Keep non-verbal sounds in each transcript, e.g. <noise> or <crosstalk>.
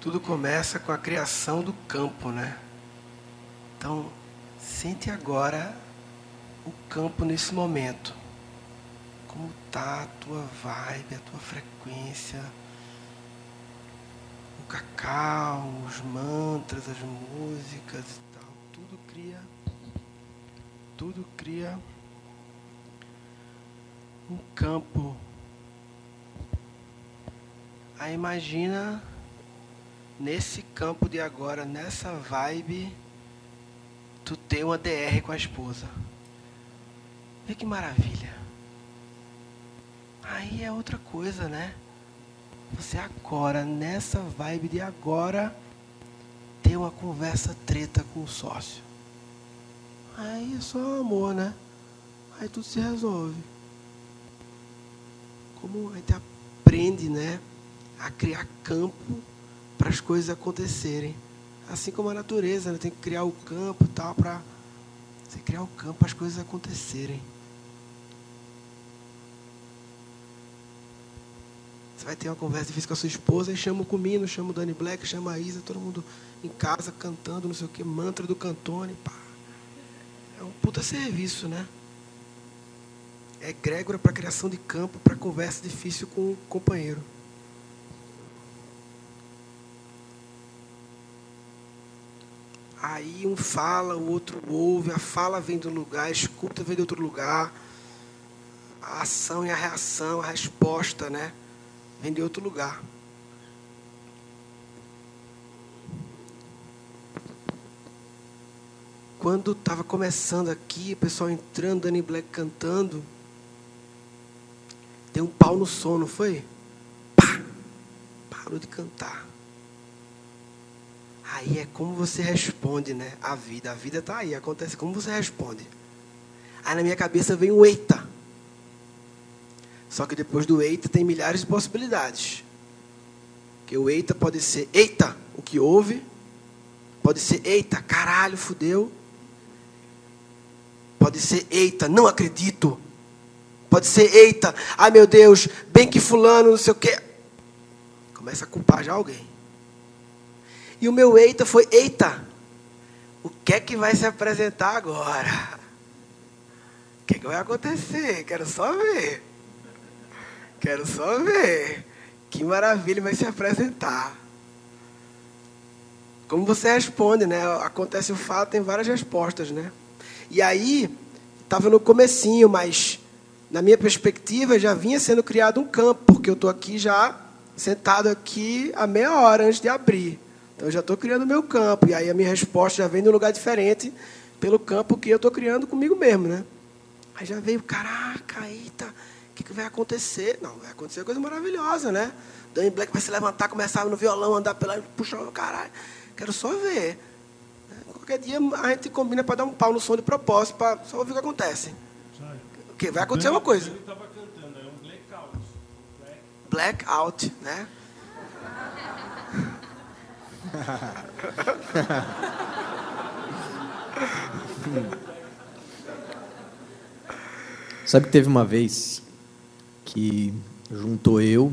tudo começa com a criação do campo, né? Então, sente agora o campo nesse momento. Como tá a tua vibe, a tua frequência, o cacau, os mantras, as músicas e tal. Tudo cria, tudo cria um campo. Aí imagina nesse campo de agora, nessa vibe, tu ter uma DR com a esposa. Vê que maravilha. Aí é outra coisa, né? Você agora, nessa vibe de agora, ter uma conversa treta com o sócio. Aí é só amor, né? Aí tudo se resolve. Como a gente aprende, né? A criar campo para as coisas acontecerem. Assim como a natureza, né? tem que criar o campo e tal para você criar o campo para as coisas acontecerem. Você vai ter uma conversa difícil com a sua esposa e chama o Comino, chama o Danny Black, chama a Isa, todo mundo em casa cantando, não sei o que, mantra do Cantone, pá. É um puta serviço, né? É egrégora para criação de campo, para conversa difícil com o companheiro. Aí um fala, o outro ouve, a fala vem um lugar, a escuta vem de outro lugar. A ação e a reação, a resposta, né? Vem de outro lugar. Quando estava começando aqui, o pessoal entrando, Danny Black cantando, deu um pau no sono, foi? Pá! Parou de cantar. Aí é como você responde, né? A vida. A vida está aí, acontece como você responde. Aí na minha cabeça vem o eita. Só que depois do eita tem milhares de possibilidades. Que o eita pode ser eita, o que houve. Pode ser eita, caralho, fudeu. Pode ser eita, não acredito. Pode ser eita, ai meu Deus, bem que fulano, não sei o quê. Começa a culpar já alguém. E o meu eita foi: eita, o que é que vai se apresentar agora? O que é que vai acontecer? Quero só ver. Quero só ver. Que maravilha vai se apresentar. Como você responde, né? Acontece o fato, tem várias respostas, né? E aí, estava no comecinho, mas na minha perspectiva já vinha sendo criado um campo, porque eu estou aqui já sentado aqui a meia hora antes de abrir. Então eu já estou criando o meu campo. E aí a minha resposta já vem de um lugar diferente pelo campo que eu estou criando comigo mesmo, né? Aí já veio, caraca, eita, o que, que vai acontecer? Não, vai acontecer coisa maravilhosa, né? Danny Black vai se levantar, começar no violão, andar pela. puxar o caralho. Quero só ver. Qualquer dia a gente combina para dar um pau no som de propósito, para só ouvir o que acontece. O que vai acontecer uma coisa. Ele estava cantando, é um blackout. Blackout, né? <laughs> Sabe que teve uma vez que juntou eu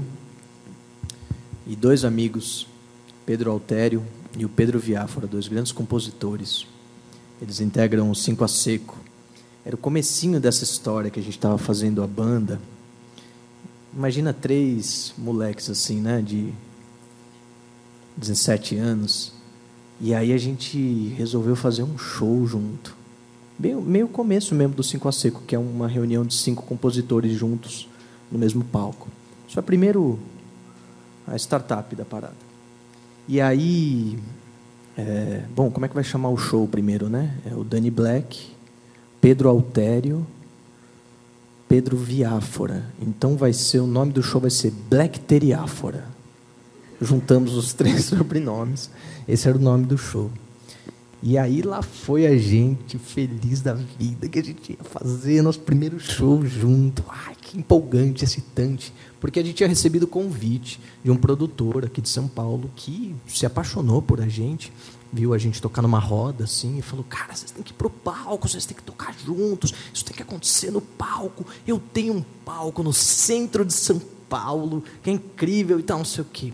e dois amigos, Pedro Altério e o Pedro Viáfora, dois grandes compositores. Eles integram o Cinco a Seco. Era o comecinho dessa história que a gente estava fazendo a banda. Imagina três moleques assim, né, de 17 anos. E aí a gente resolveu fazer um show junto. Meio, meio começo mesmo do Cinco a Seco, que é uma reunião de cinco compositores juntos no mesmo palco. Isso é primeiro a startup da parada. E aí, é, bom, como é que vai chamar o show primeiro, né? É o Danny Black, Pedro Altério, Pedro Viáfora. Então vai ser o nome do show vai ser Black Teriáfora juntamos os três <laughs> sobrenomes. Esse era o nome do show. E aí lá foi a gente feliz da vida que a gente ia fazer nosso primeiro show junto. Ai, que empolgante, excitante, porque a gente tinha recebido o convite de um produtor aqui de São Paulo que se apaixonou por a gente, viu a gente tocar numa roda assim e falou: "Cara, vocês têm que ir pro palco, vocês têm que tocar juntos, isso tem que acontecer no palco. Eu tenho um palco no centro de São Paulo, que é incrível e tal, não sei o quê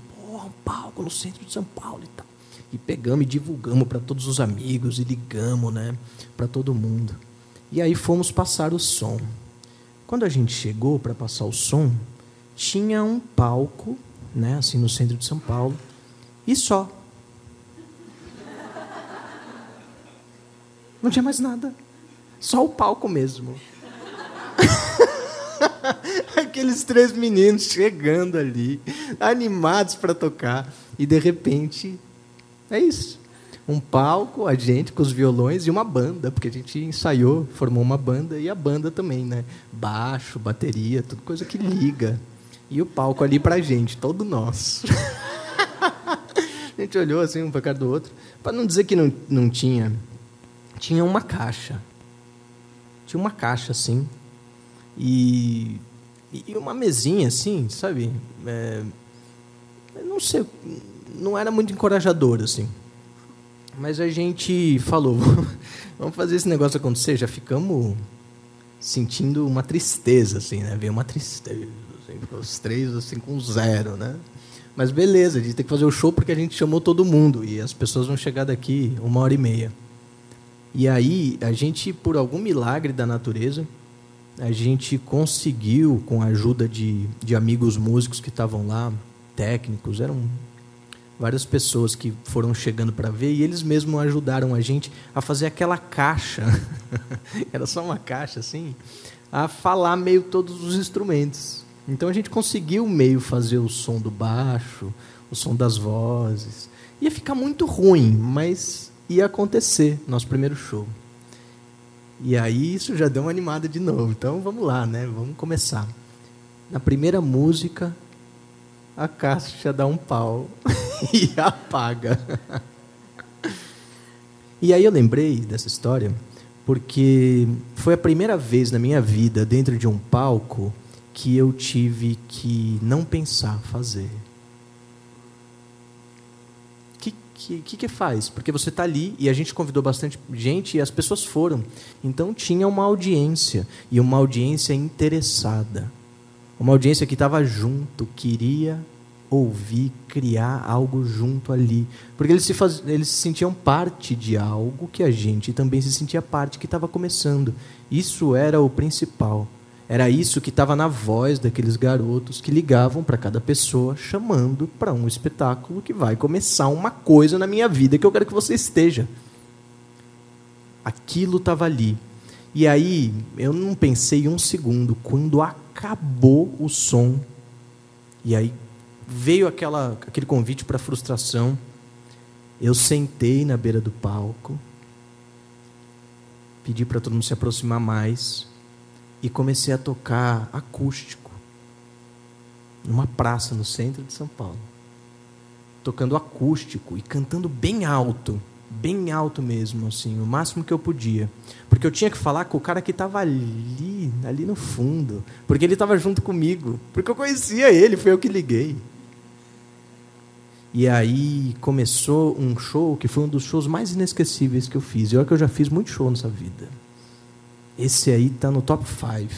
palco no centro de São Paulo e tal. E pegamos e divulgamos para todos os amigos e ligamos, né, para todo mundo. E aí fomos passar o som. Quando a gente chegou para passar o som, tinha um palco, né, assim no centro de São Paulo, e só. Não tinha mais nada. Só o palco mesmo. <laughs> <laughs> Aqueles três meninos chegando ali, animados para tocar, e de repente, é isso. Um palco, a gente com os violões e uma banda, porque a gente ensaiou, formou uma banda e a banda também, né? Baixo, bateria, tudo coisa que liga. E o palco ali pra gente, todo nosso. <laughs> a gente olhou assim um para cara do outro, para não dizer que não, não tinha. Tinha uma caixa. Tinha uma caixa assim, e, e uma mesinha assim, sabe? É, não sei, não era muito encorajador assim. Mas a gente falou, <laughs> vamos fazer esse negócio acontecer. Já ficamos sentindo uma tristeza, assim, né? Veio uma tristeza, assim, os três assim com zero, né? Mas beleza, a gente tem que fazer o show porque a gente chamou todo mundo e as pessoas vão chegar daqui uma hora e meia. E aí a gente, por algum milagre da natureza, a gente conseguiu, com a ajuda de, de amigos músicos que estavam lá, técnicos, eram várias pessoas que foram chegando para ver e eles mesmos ajudaram a gente a fazer aquela caixa, <laughs> era só uma caixa assim, a falar meio todos os instrumentos. Então a gente conseguiu meio fazer o som do baixo, o som das vozes. Ia ficar muito ruim, mas ia acontecer nosso primeiro show. E aí isso já deu uma animada de novo. Então vamos lá, né? Vamos começar. Na primeira música, a caixa dá um pau <laughs> e apaga. E aí eu lembrei dessa história porque foi a primeira vez na minha vida dentro de um palco que eu tive que não pensar, fazer que, que, que faz? Porque você está ali e a gente convidou bastante gente e as pessoas foram. Então tinha uma audiência e uma audiência interessada. Uma audiência que estava junto, queria ouvir, criar algo junto ali. Porque eles se, faz... eles se sentiam parte de algo que a gente também se sentia parte que estava começando. Isso era o principal. Era isso que estava na voz daqueles garotos que ligavam para cada pessoa, chamando para um espetáculo que vai começar uma coisa na minha vida que eu quero que você esteja. Aquilo estava ali. E aí, eu não pensei um segundo, quando acabou o som, e aí veio aquela, aquele convite para frustração, eu sentei na beira do palco, pedi para todo mundo se aproximar mais e comecei a tocar acústico numa praça no centro de São Paulo. Tocando acústico e cantando bem alto, bem alto mesmo, assim, o máximo que eu podia. Porque eu tinha que falar com o cara que estava ali, ali no fundo, porque ele estava junto comigo, porque eu conhecia ele, foi eu que liguei. E aí começou um show que foi um dos shows mais inesquecíveis que eu fiz. E olha que eu já fiz muito show nessa vida. Esse aí está no top 5.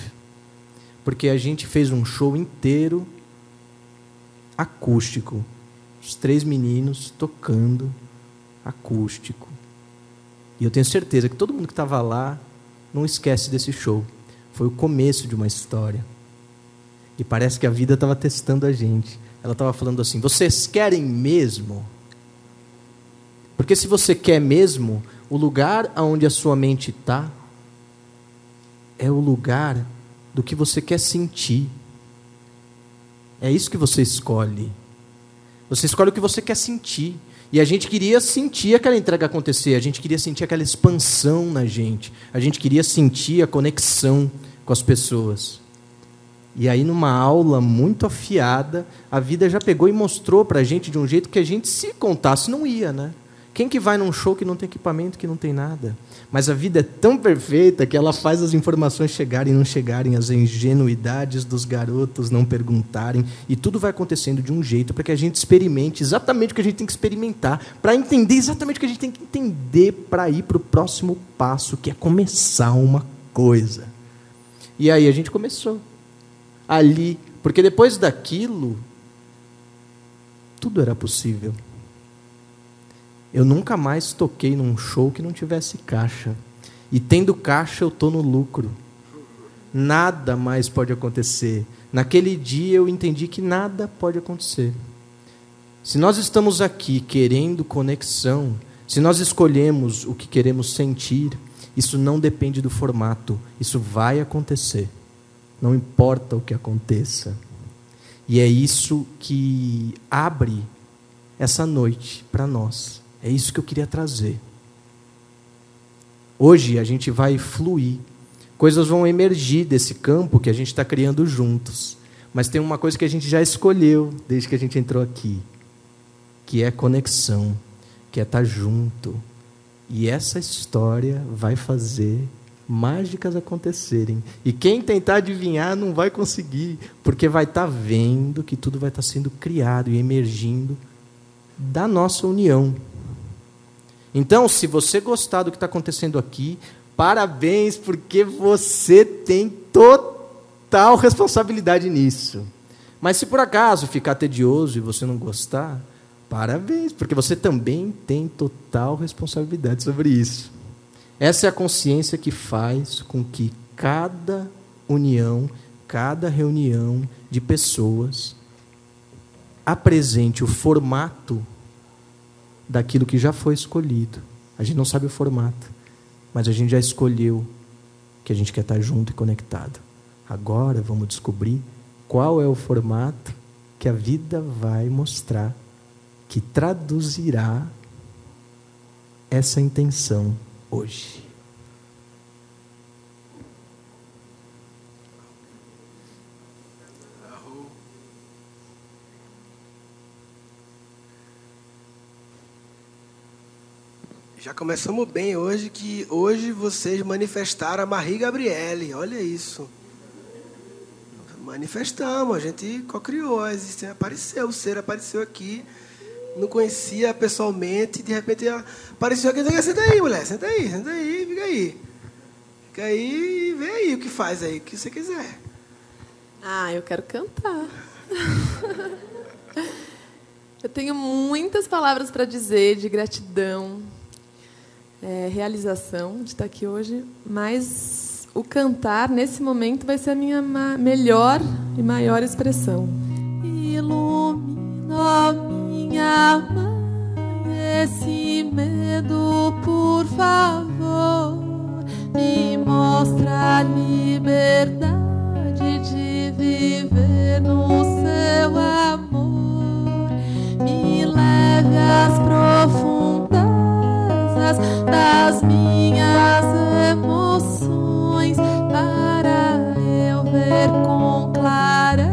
Porque a gente fez um show inteiro acústico. Os três meninos tocando acústico. E eu tenho certeza que todo mundo que estava lá não esquece desse show. Foi o começo de uma história. E parece que a vida estava testando a gente. Ela estava falando assim: vocês querem mesmo? Porque se você quer mesmo, o lugar aonde a sua mente está é o lugar do que você quer sentir. É isso que você escolhe. Você escolhe o que você quer sentir. E a gente queria sentir aquela entrega acontecer, a gente queria sentir aquela expansão na gente, a gente queria sentir a conexão com as pessoas. E aí, numa aula muito afiada, a vida já pegou e mostrou para a gente de um jeito que a gente, se contasse, não ia, né? Quem que vai num show que não tem equipamento, que não tem nada? Mas a vida é tão perfeita que ela faz as informações chegarem e não chegarem, as ingenuidades dos garotos não perguntarem, e tudo vai acontecendo de um jeito para que a gente experimente exatamente o que a gente tem que experimentar, para entender exatamente o que a gente tem que entender para ir para o próximo passo, que é começar uma coisa. E aí a gente começou ali, porque depois daquilo tudo era possível. Eu nunca mais toquei num show que não tivesse caixa. E tendo caixa, eu estou no lucro. Nada mais pode acontecer. Naquele dia eu entendi que nada pode acontecer. Se nós estamos aqui querendo conexão, se nós escolhemos o que queremos sentir, isso não depende do formato, isso vai acontecer. Não importa o que aconteça. E é isso que abre essa noite para nós. É isso que eu queria trazer. Hoje a gente vai fluir. Coisas vão emergir desse campo que a gente está criando juntos. Mas tem uma coisa que a gente já escolheu desde que a gente entrou aqui, que é conexão, que é estar tá junto. E essa história vai fazer mágicas acontecerem. E quem tentar adivinhar não vai conseguir, porque vai estar tá vendo que tudo vai estar tá sendo criado e emergindo da nossa união. Então, se você gostar do que está acontecendo aqui, parabéns, porque você tem total responsabilidade nisso. Mas se por acaso ficar tedioso e você não gostar, parabéns, porque você também tem total responsabilidade sobre isso. Essa é a consciência que faz com que cada união, cada reunião de pessoas apresente o formato daquilo que já foi escolhido. A gente não sabe o formato, mas a gente já escolheu que a gente quer estar junto e conectado. Agora vamos descobrir qual é o formato que a vida vai mostrar, que traduzirá essa intenção hoje. Já começamos bem hoje, que hoje vocês manifestaram a Marie Gabriele. Olha isso. Manifestamos, a gente co-criou, apareceu, o ser apareceu aqui. Não conhecia pessoalmente, de repente apareceu aqui. Senta aí, mulher, senta aí, senta aí, fica aí. Fica aí e vê aí o que faz aí, o que você quiser. Ah, eu quero cantar. <laughs> eu tenho muitas palavras para dizer de gratidão, é, realização de estar aqui hoje, mas o cantar nesse momento vai ser a minha melhor e maior expressão. Ilumina minha mãe esse medo, por favor, me mostra a liberdade de viver no seu amor, me leve às profundezas emoções para eu ver com clareza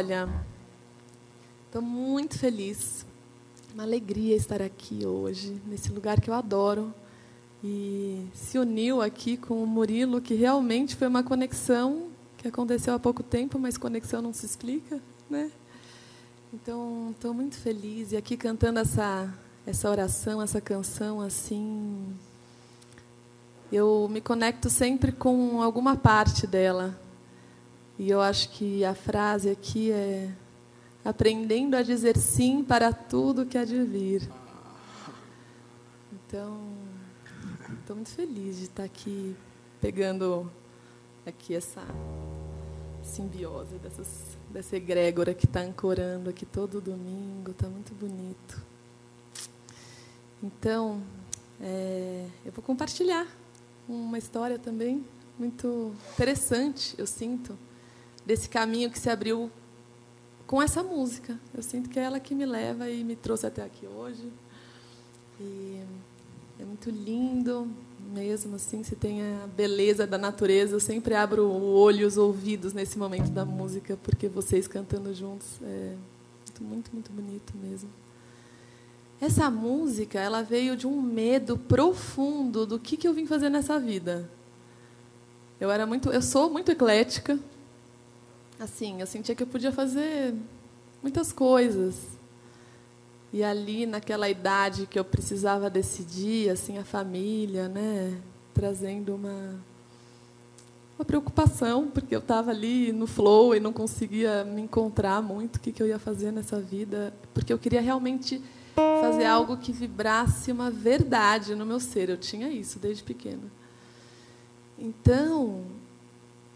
olha, estou muito feliz. Uma alegria estar aqui hoje, nesse lugar que eu adoro. E se uniu aqui com o Murilo, que realmente foi uma conexão que aconteceu há pouco tempo, mas conexão não se explica, né? Então, estou muito feliz e aqui cantando essa essa oração, essa canção assim, eu me conecto sempre com alguma parte dela. E eu acho que a frase aqui é aprendendo a dizer sim para tudo que há de vir. Então, estou muito feliz de estar aqui pegando aqui essa simbiose dessas, dessa egrégora que está ancorando aqui todo domingo. Está muito bonito. Então, é, eu vou compartilhar uma história também muito interessante, eu sinto, desse caminho que se abriu com essa música. Eu sinto que é ela que me leva e me trouxe até aqui hoje. E é muito lindo mesmo, assim, se tem a beleza da natureza. Eu sempre abro o olho os ouvidos nesse momento da música, porque vocês cantando juntos é muito, muito, muito bonito mesmo. Essa música, ela veio de um medo profundo do que, que eu vim fazer nessa vida. Eu era muito, eu sou muito eclética. Assim, eu sentia que eu podia fazer muitas coisas. E ali, naquela idade que eu precisava decidir, assim, a família, né, trazendo uma uma preocupação, porque eu estava ali no flow e não conseguia me encontrar muito o que, que eu ia fazer nessa vida, porque eu queria realmente fazer algo que vibrasse uma verdade no meu ser. Eu tinha isso desde pequena. Então,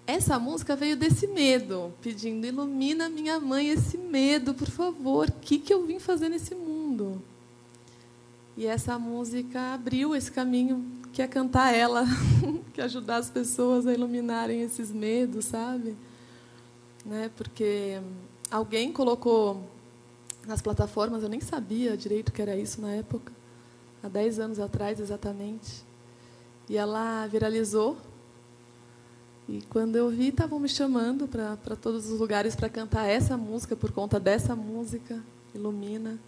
essa música veio desse medo, pedindo: ilumina minha mãe esse medo, por favor. O que, que eu vim fazer nesse mundo? E essa música abriu esse caminho, que é cantar ela, <laughs> que é ajudar as pessoas a iluminarem esses medos, sabe? Né? Porque alguém colocou nas plataformas, eu nem sabia direito que era isso na época, há 10 anos atrás exatamente. E ela viralizou. E quando eu vi, estavam me chamando para todos os lugares para cantar essa música, por conta dessa música, Ilumina.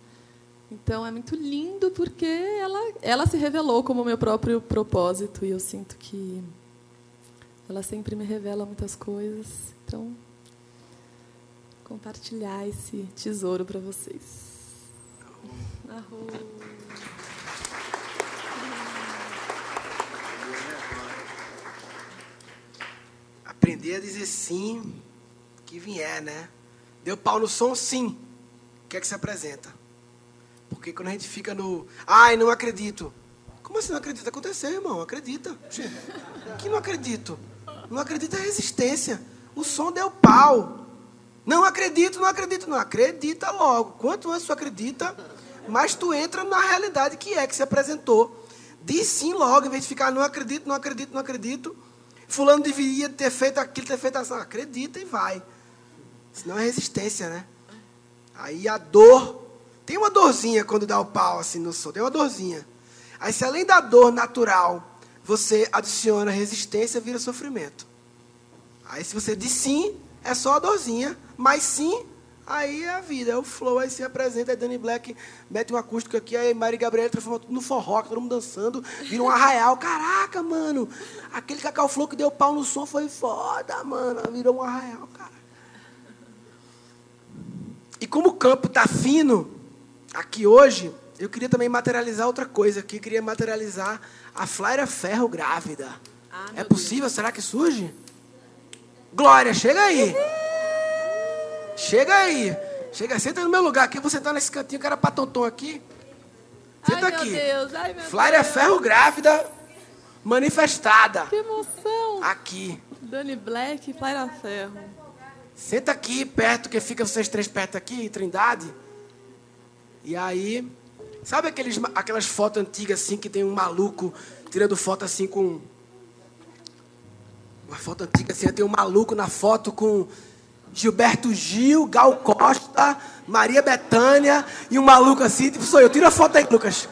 Então é muito lindo porque ela, ela se revelou como meu próprio propósito e eu sinto que ela sempre me revela muitas coisas. Então compartilhar esse tesouro para vocês. Arroz. Aprender a dizer sim que vier, né? Deu pau no som, sim. O que é que se apresenta? Porque quando a gente fica no. Ai, não acredito. Como assim não acredita? Aconteceu, irmão. Acredita. Que não acredito. Não acredita é resistência. O som deu pau. Não acredito, não acredito, não. Acredita logo. Quanto antes tu acredita, mais tu entra na realidade que é, que se apresentou. Diz sim logo, em vez de ficar, não acredito, não acredito, não acredito. Fulano deveria ter feito aquilo, ter feito assim. Acredita e vai. Senão é resistência, né? Aí a dor. Tem uma dorzinha quando dá o pau assim no sol. Tem uma dorzinha. Aí se além da dor natural, você adiciona resistência, vira sofrimento. Aí se você diz sim, é só a dorzinha. Mas sim, aí é a vida, é o flow, aí se apresenta, aí Danny Black mete um acústico aqui, aí Mari Gabriela transforma tudo no forró, todo mundo dançando, vira um arraial. Caraca, mano, aquele Cacau Flow que deu pau no som foi foda, mano, virou um arraial, cara. E como o campo tá fino aqui hoje, eu queria também materializar outra coisa aqui, queria materializar a Flaira Ferro grávida. Ah, é possível? Deus. Será que surge? Glória, chega aí. Chega aí. Chega, senta no meu lugar aqui. Vou sentar nesse cantinho que era pra tonton aqui. Senta ai, aqui. Meu Deus, ai, meu Flávia Deus. Ferro grávida, manifestada. Que emoção. Aqui. Dani Black e Flávia Ferro. Senta aqui perto, que fica vocês três perto aqui, Trindade. E aí, sabe aqueles, aquelas fotos antigas assim que tem um maluco tirando foto assim com. Uma foto antiga assim, tem um maluco na foto com Gilberto Gil, Gal Costa, Maria Bethânia e um maluco assim, tipo, sou eu. Tira a foto aí, Lucas.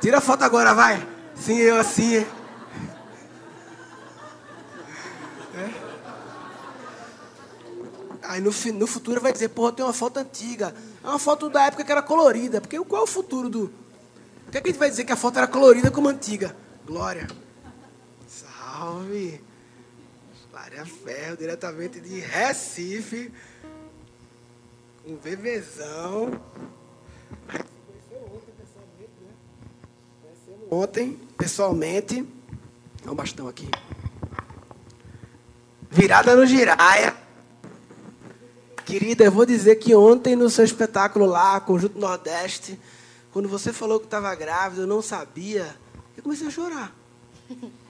Tira a foto agora, vai. Sim, eu assim. É. Aí no, no futuro vai dizer, porra, tem uma foto antiga. É uma foto da época que era colorida. Porque qual é o futuro do. Por que, que a gente vai dizer que a foto era colorida como antiga? Glória. Salve. Glória Ferro, diretamente de Recife. Um bebezão. Ontem, pessoalmente. Dá um bastão aqui. Virada no giraia. Querida, eu vou dizer que ontem no seu espetáculo lá, Conjunto Nordeste, quando você falou que estava grávida, eu não sabia, eu comecei a chorar.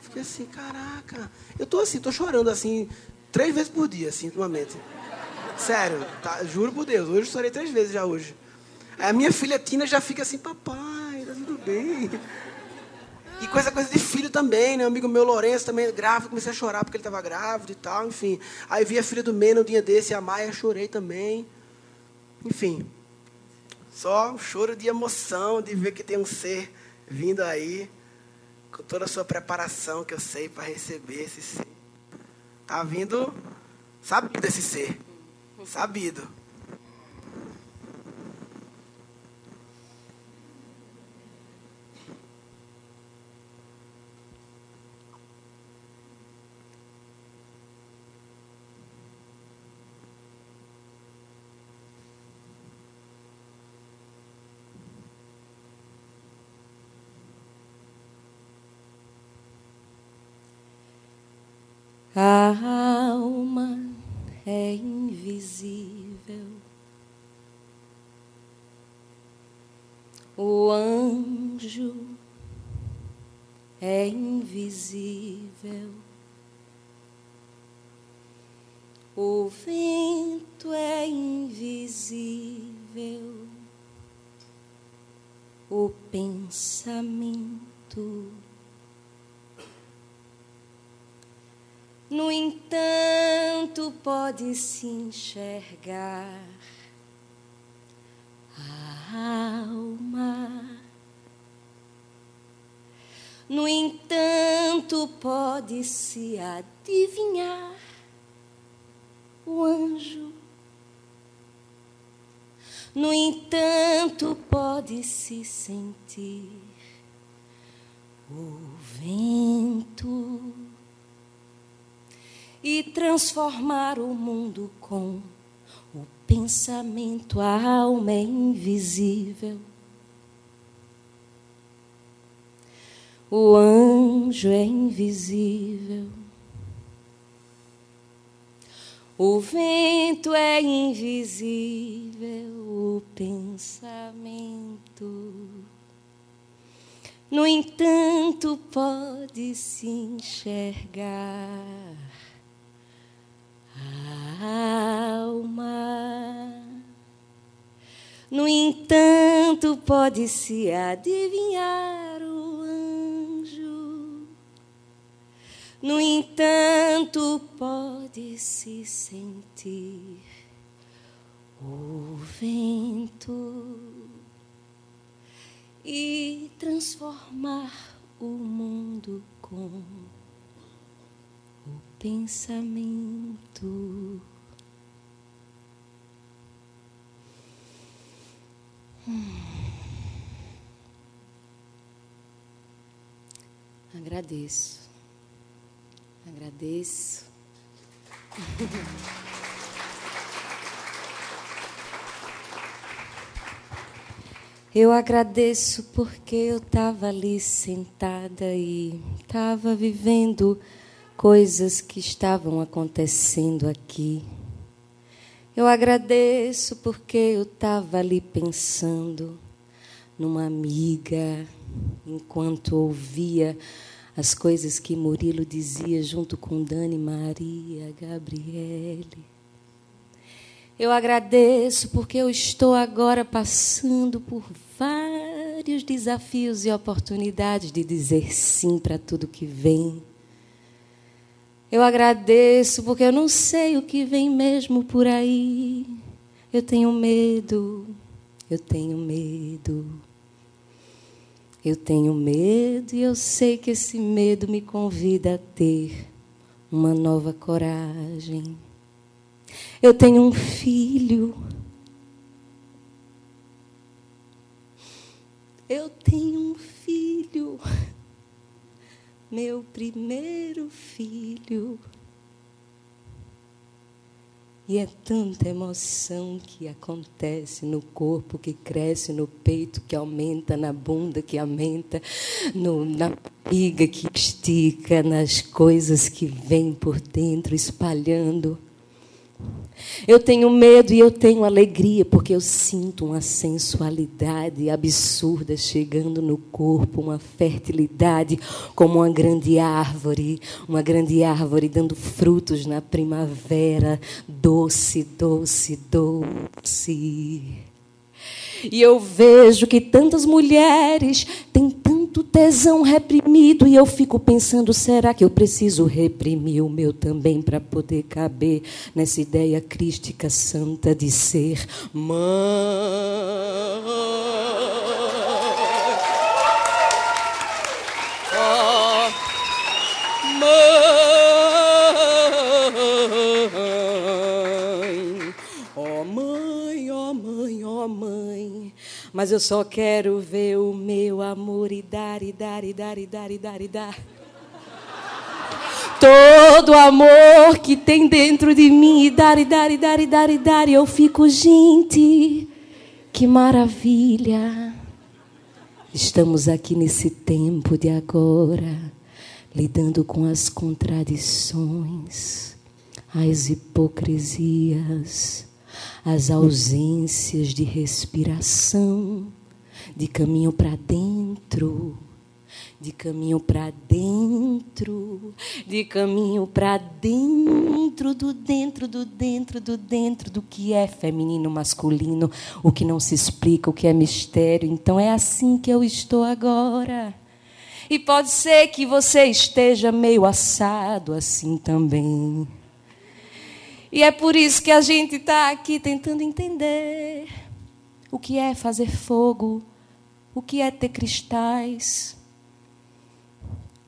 Fiquei assim, caraca. Eu tô assim, tô chorando assim, três vezes por dia, assim, ultimamente. Sério, tá? juro por Deus, hoje eu chorei três vezes já hoje. Aí a minha filha Tina já fica assim, papai, tá tudo bem. E coisa, coisa de filho também, né? Um amigo meu, Lourenço, também grávido, comecei a chorar porque ele estava grávido e tal, enfim. Aí vi a filha do Mena um dia desse, a Maia, chorei também. Enfim, só um choro de emoção de ver que tem um ser vindo aí, com toda a sua preparação que eu sei para receber esse ser. Tá vindo sabido esse ser, sabido. A alma é invisível. O anjo é invisível. O vento é invisível. O pensamento No entanto, pode se enxergar a alma. No entanto, pode se adivinhar o anjo. No entanto, pode se sentir o vento e transformar o mundo com o pensamento. A alma é invisível. O anjo é invisível. O vento é invisível, o pensamento. No entanto, pode se enxergar alma. No entanto, pode se adivinhar o anjo. No entanto, pode se sentir o vento e transformar o mundo com pensamento. Hum. Agradeço. Agradeço. Eu agradeço porque eu estava ali sentada e estava vivendo coisas que estavam acontecendo aqui. Eu agradeço porque eu estava ali pensando numa amiga, enquanto ouvia as coisas que Murilo dizia junto com Dani Maria Gabriele. Eu agradeço porque eu estou agora passando por vários desafios e oportunidades de dizer sim para tudo que vem. Eu agradeço porque eu não sei o que vem mesmo por aí. Eu tenho medo, eu tenho medo. Eu tenho medo e eu sei que esse medo me convida a ter uma nova coragem. Eu tenho um filho. Eu tenho um filho. Meu primeiro filho. E é tanta emoção que acontece no corpo, que cresce no peito, que aumenta na bunda, que aumenta no, na barriga, que estica, nas coisas que vêm por dentro, espalhando. Eu tenho medo e eu tenho alegria, porque eu sinto uma sensualidade absurda chegando no corpo, uma fertilidade como uma grande árvore, uma grande árvore dando frutos na primavera, doce, doce, doce. E eu vejo que tantas mulheres têm tanto tesão reprimido e eu fico pensando, será que eu preciso reprimir o meu também para poder caber nessa ideia crística santa de ser mãe? Mas eu só quero ver o meu amor e dar, e dar, e dar, e dar, e dar, e dar. Todo amor que tem dentro de mim, e dar, e dar, e dar, e dar, e dar. E eu fico, gente, que maravilha. Estamos aqui nesse tempo de agora, lidando com as contradições, as hipocrisias, as ausências de respiração, de caminho para dentro, de caminho para dentro, de caminho para dentro do dentro do dentro do dentro do que é feminino, masculino, o que não se explica, o que é mistério. Então é assim que eu estou agora. E pode ser que você esteja meio assado assim também. E é por isso que a gente está aqui tentando entender o que é fazer fogo, o que é ter cristais,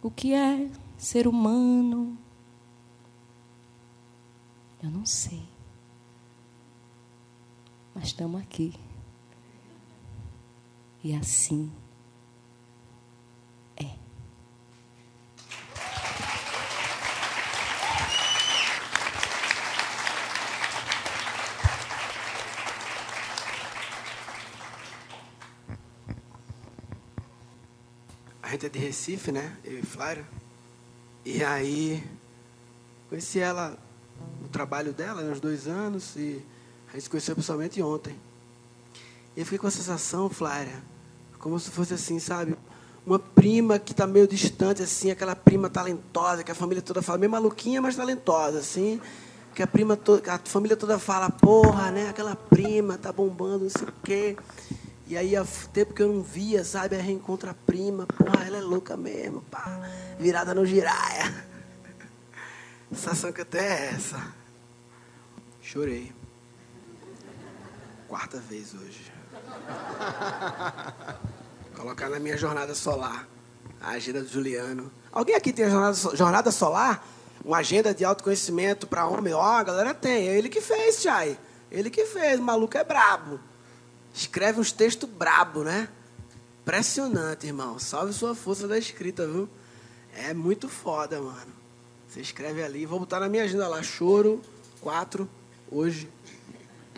o que é ser humano. Eu não sei. Mas estamos aqui. E assim é. A gente é de Recife, né? Eu e Flávia. E aí, conheci ela, o trabalho dela, né, uns dois anos, e a gente se conheceu pessoalmente ontem. E eu fiquei com a sensação, Flávia, como se fosse assim, sabe? Uma prima que está meio distante, assim, aquela prima talentosa, que a família toda fala, meio maluquinha, mas talentosa, assim. Que a prima toda, a família toda fala, porra, né? Aquela prima tá bombando, não sei o quê. E aí, há tempo que eu não via, sabe? Aí reencontra a prima. Porra, ela é louca mesmo, pá. Virada no giraia. <laughs> Sensação que tenho é essa. Chorei. Quarta vez hoje. <laughs> Colocar na minha jornada solar. A agenda do Juliano. Alguém aqui tem a jornada, jornada solar? Uma agenda de autoconhecimento para homem? Ó, a galera tem. É ele que fez, Chay. Ele que fez. O maluco é brabo. Escreve uns textos brabo, né? Impressionante, irmão. Salve sua força da escrita, viu? É muito foda, mano. Você escreve ali. Vou botar na minha agenda lá. Choro, 4, hoje.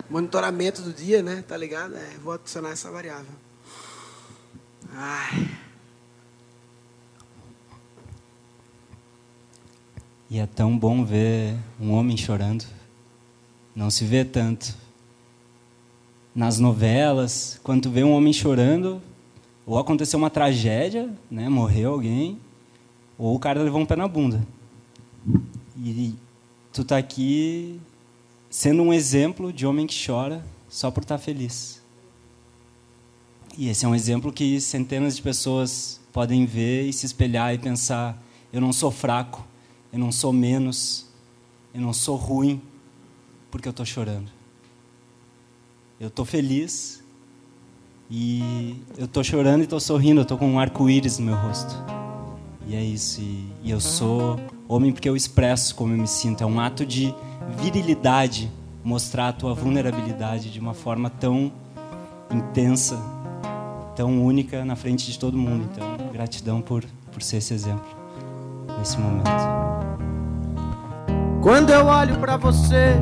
Monitoramento do dia, né? Tá ligado? É, vou adicionar essa variável. Ai. E é tão bom ver um homem chorando. Não se vê tanto. Nas novelas, quando vê um homem chorando, ou aconteceu uma tragédia, né, morreu alguém, ou o cara levou um pé na bunda. E tu tá aqui sendo um exemplo de homem que chora só por estar feliz. E esse é um exemplo que centenas de pessoas podem ver e se espelhar e pensar: eu não sou fraco, eu não sou menos, eu não sou ruim porque eu estou chorando. Eu estou feliz e eu estou chorando e estou sorrindo, eu estou com um arco-íris no meu rosto. E é isso. E, e eu sou homem porque eu expresso como eu me sinto. É um ato de virilidade mostrar a tua vulnerabilidade de uma forma tão intensa, tão única na frente de todo mundo. Então, gratidão por, por ser esse exemplo nesse momento. Quando eu olho para você,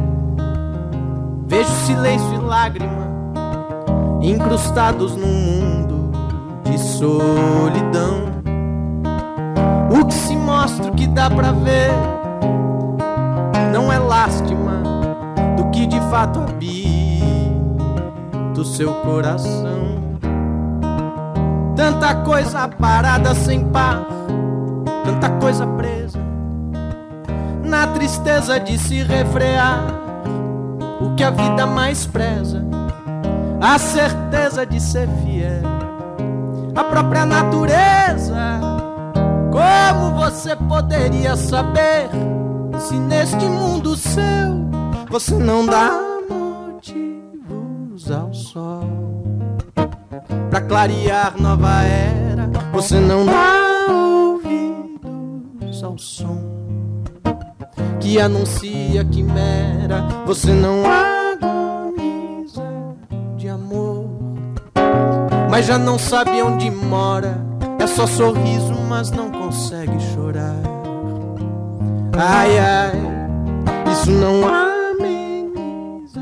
vejo silêncio e lágrima incrustados num mundo de solidão. O que se mostra, o que dá pra ver, não é lástima do que de fato habita o seu coração. Tanta coisa parada sem par, tanta coisa presa na tristeza de se refrear. O que a vida mais preza, a certeza de ser fiel, a própria natureza. Como você poderia saber se neste mundo seu você não dá motivos ao sol para clarear nova era? Você não dá ouvidos ao som que anuncia quimera. Você não agoniza de amor, mas já não sabe onde mora. É só sorriso, mas não consegue chorar. Ai, ai, isso não ameniza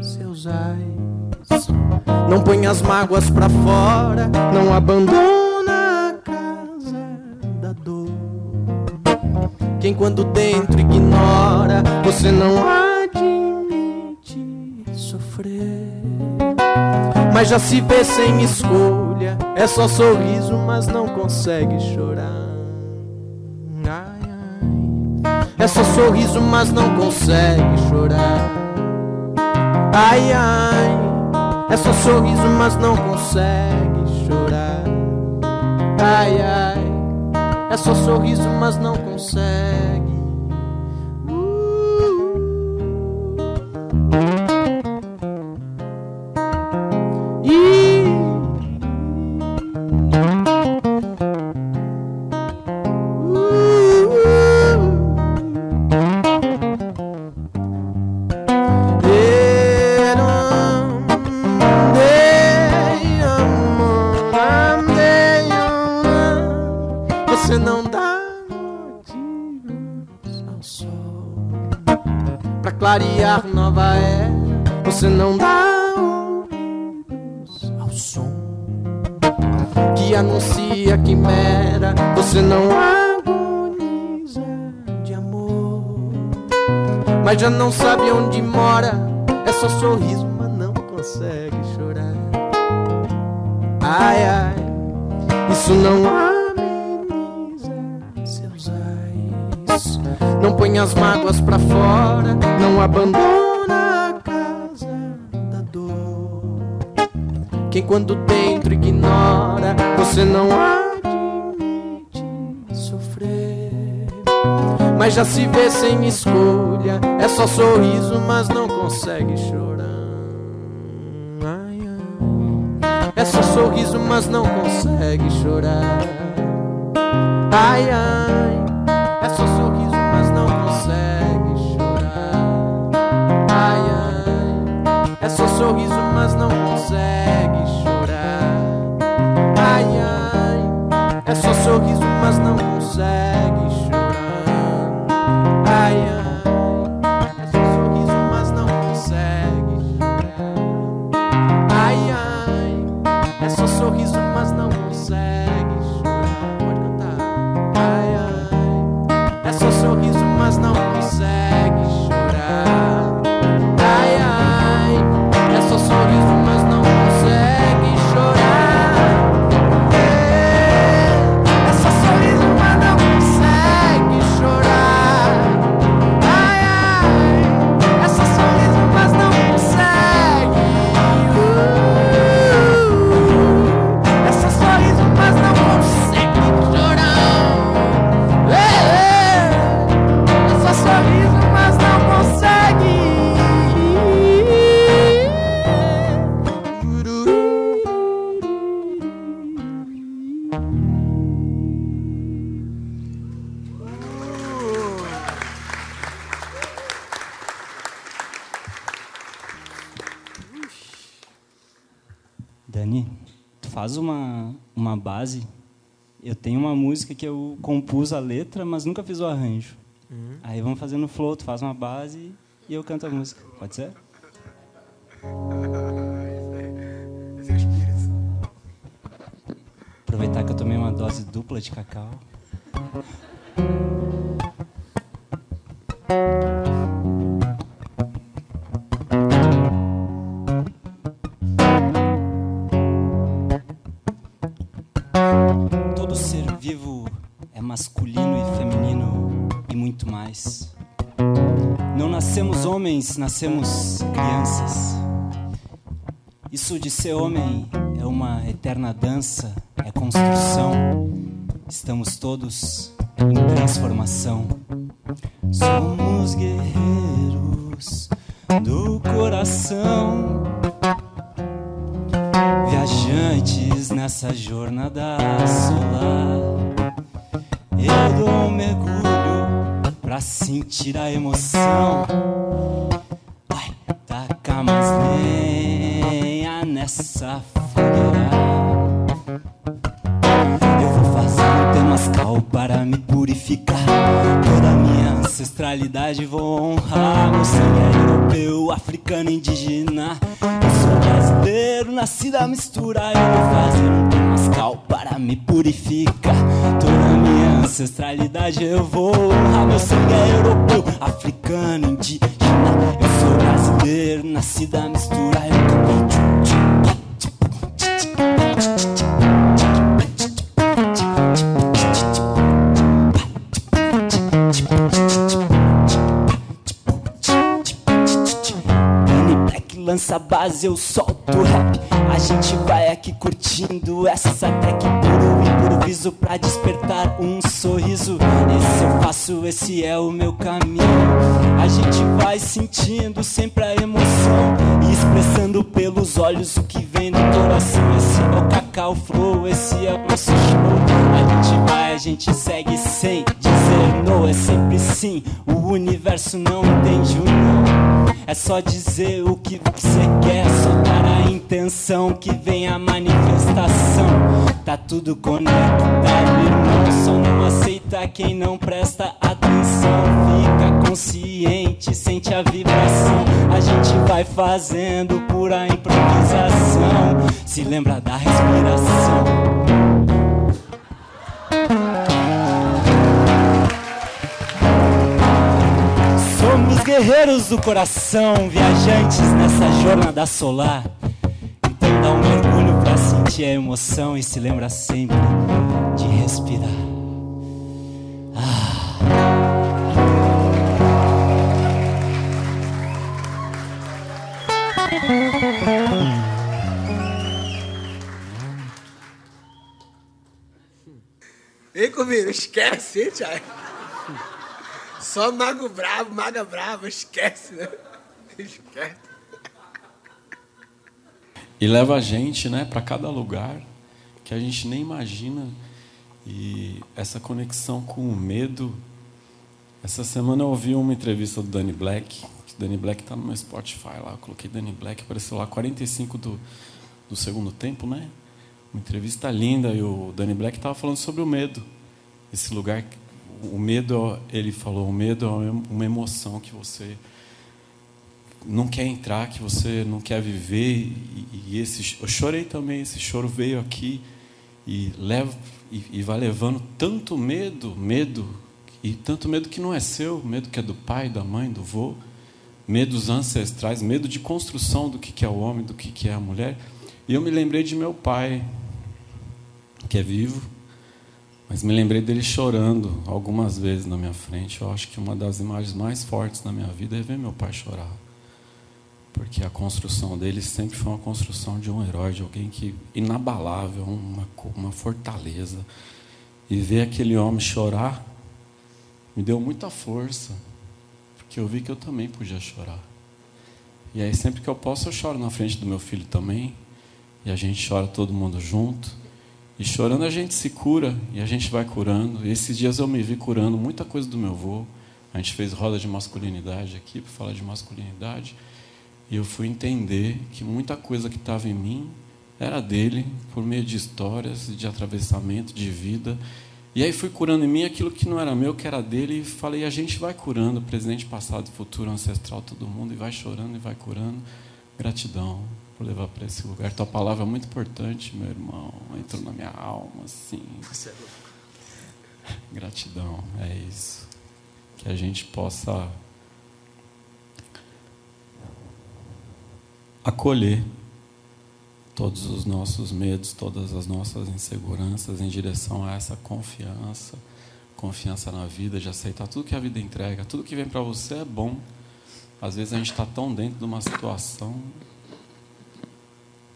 seus ais. Não põe as mágoas pra fora, não abandona Quem quando dentro ignora, você não admite sofrer. Mas já se vê sem escolha, é só sorriso, mas não consegue chorar. Ai, ai. É só sorriso, mas não consegue chorar. Ai, ai. É só sorriso, mas não consegue chorar. Ai, ai. É só sorriso, mas não consegue. Faz uma, uma base. Eu tenho uma música que eu compus a letra, mas nunca fiz o arranjo. Aí vamos fazer no flow, tu faz uma base e eu canto a música. Pode ser? Esse é o espírito. Aproveitar que eu tomei uma dose dupla de cacau. Masculino e feminino e muito mais. Não nascemos homens, nascemos crianças. Isso de ser homem é uma eterna dança, é construção. Estamos todos em transformação. Somos guerreiros do coração. Viajantes nessa jornada solar. Eu dou um mergulho pra sentir a emoção. Vai tacar mais lenha nessa fogueira. Eu vou fazer um temascal para me purificar. Toda minha ancestralidade vou honrar. Meu sangue é europeu, africano, indígena. Eu sou brasileiro, nasci da mistura. Eu vou fazer um temascal para me purificar. Toda a minha ancestralidade eu vou honrar. Meu sangue é europeu, africano, indígena. Eu sou brasileiro, nasci da mistura. Eu lança base, eu solto rap. A gente vai aqui curtindo essa track puro improviso pra despertar um sorriso. Esse eu faço, esse é o meu caminho. A gente vai sentindo sempre a emoção e expressando pelos olhos o que vem do coração. Esse é o Cacau Flow, esse é o nosso show. A gente vai, a gente segue sem dizer não, é sempre sim. O universo não o não. É só dizer o que você quer, soltar a intenção que vem a manifestação. Tá tudo conectado, irmão. Só não aceita quem não presta atenção. Fica consciente, sente a vibração. A gente vai fazendo pura improvisação. Se lembra da respiração. Guerreiros do coração, viajantes nessa jornada solar. Então dá um mergulho pra sentir a emoção e se lembra sempre de respirar. Ei, comigo, esquece, Thiago? Só mago bravo, maga brava, esquece, né? Esquece. E leva a gente, né, para cada lugar que a gente nem imagina. E essa conexão com o medo. Essa semana eu ouvi uma entrevista do Danny Black. Danny Black está no meu Spotify lá. Eu coloquei Danny Black, apareceu lá 45 do, do segundo tempo, né? Uma entrevista linda. E o Danny Black estava falando sobre o medo. Esse lugar. O medo, ele falou, o medo é uma emoção que você não quer entrar, que você não quer viver. E, e esse, eu chorei também, esse choro veio aqui e leva e, e vai levando tanto medo, medo e tanto medo que não é seu, medo que é do pai, da mãe, do vô, medos ancestrais, medo de construção do que que é o homem, do que que é a mulher. E eu me lembrei de meu pai, que é vivo, mas me lembrei dele chorando algumas vezes na minha frente. Eu acho que uma das imagens mais fortes na minha vida é ver meu pai chorar. Porque a construção dele sempre foi uma construção de um herói, de alguém que inabalável, uma, uma fortaleza. E ver aquele homem chorar me deu muita força, porque eu vi que eu também podia chorar. E aí sempre que eu posso eu choro na frente do meu filho também, e a gente chora todo mundo junto. E chorando a gente se cura e a gente vai curando. Esses dias eu me vi curando muita coisa do meu avô. A gente fez roda de masculinidade aqui para falar de masculinidade. E eu fui entender que muita coisa que estava em mim era dele, por meio de histórias, de atravessamento, de vida. E aí fui curando em mim aquilo que não era meu, que era dele, e falei: a gente vai curando, presente, passado, futuro, ancestral, todo mundo, e vai chorando e vai curando. Gratidão por levar para esse lugar. Tua palavra é muito importante, meu irmão. Entrou na minha alma, assim. Gratidão, é isso. Que a gente possa acolher todos os nossos medos, todas as nossas inseguranças em direção a essa confiança, confiança na vida, de aceitar tudo que a vida entrega, tudo que vem para você é bom. Às vezes a gente está tão dentro de uma situação,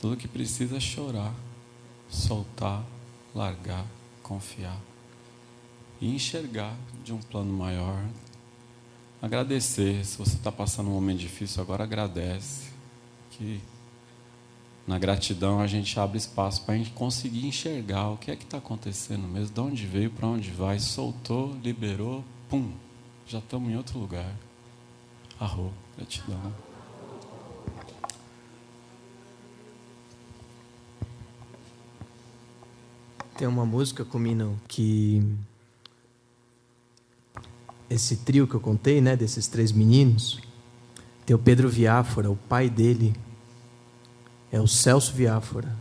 tudo que precisa é chorar, soltar, largar, confiar e enxergar de um plano maior. Agradecer. Se você está passando um momento difícil, agora agradece. Que na gratidão a gente abre espaço para a gente conseguir enxergar o que é que está acontecendo mesmo, de onde veio, para onde vai, soltou, liberou, pum, já estamos em outro lugar. Arro, gratidão. Tem uma música, Comino, que esse trio que eu contei, né, desses três meninos, tem o Pedro Viáfora, o pai dele é o Celso Viáfora.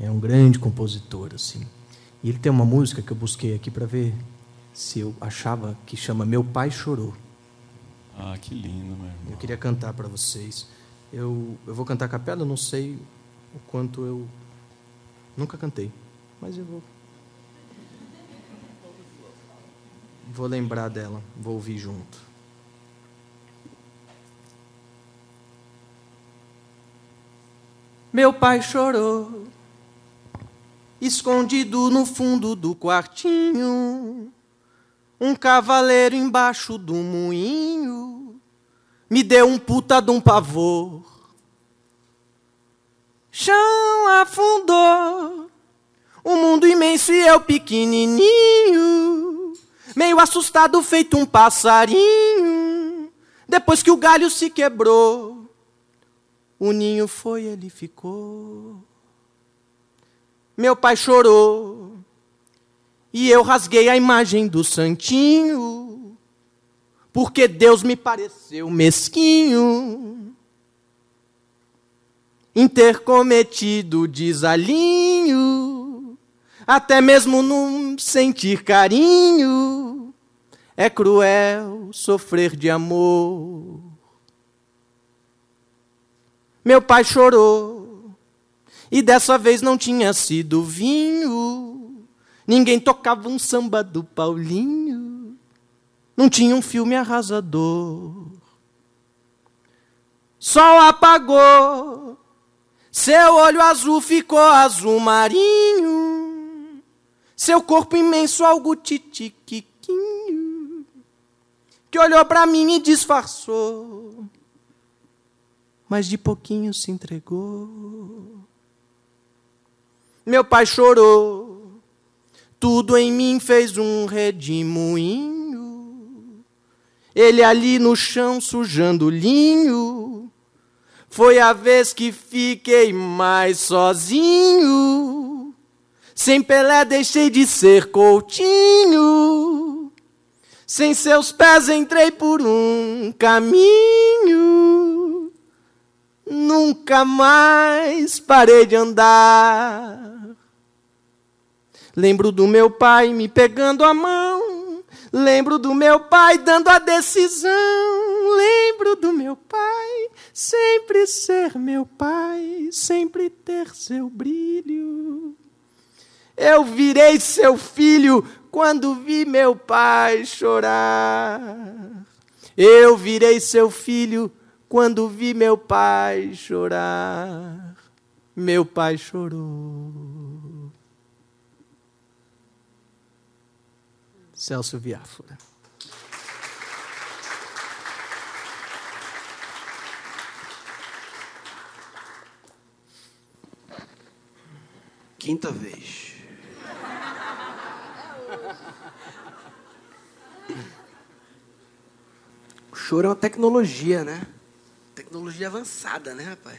É um grande compositor, assim. E ele tem uma música que eu busquei aqui para ver se eu achava que chama Meu Pai Chorou. Ah, que lindo, meu irmão. Eu queria cantar para vocês. Eu, eu vou cantar a capela, não sei o quanto eu. Nunca cantei, mas eu vou. Vou lembrar dela, vou ouvir junto. Meu pai chorou, escondido no fundo do quartinho. Um cavaleiro embaixo do moinho me deu um puta de um pavor. Chão afundou, o mundo imenso e eu pequenininho, meio assustado, feito um passarinho. Depois que o galho se quebrou, o ninho foi, ele ficou. Meu pai chorou. E eu rasguei a imagem do santinho. Porque Deus me pareceu mesquinho. Em ter cometido desalinho. Até mesmo num sentir carinho. É cruel sofrer de amor. Meu pai chorou. E dessa vez não tinha sido vinho. Ninguém tocava um samba do Paulinho. Não tinha um filme arrasador. Sol apagou. Seu olho azul ficou azul marinho. Seu corpo imenso algo titiquiquinho. Que olhou para mim e disfarçou mas de pouquinho se entregou. Meu pai chorou, tudo em mim fez um redemoinho. Ele ali no chão sujando linho. Foi a vez que fiquei mais sozinho. Sem Pelé deixei de ser coutinho. Sem seus pés entrei por um caminho nunca mais parei de andar. Lembro do meu pai me pegando a mão, lembro do meu pai dando a decisão, lembro do meu pai sempre ser meu pai, sempre ter seu brilho. Eu virei seu filho quando vi meu pai chorar. Eu virei seu filho quando vi meu pai chorar, meu pai chorou. Celso Viáfora. Quinta vez. O choro é uma tecnologia, né? Tecnologia avançada, né, rapaz?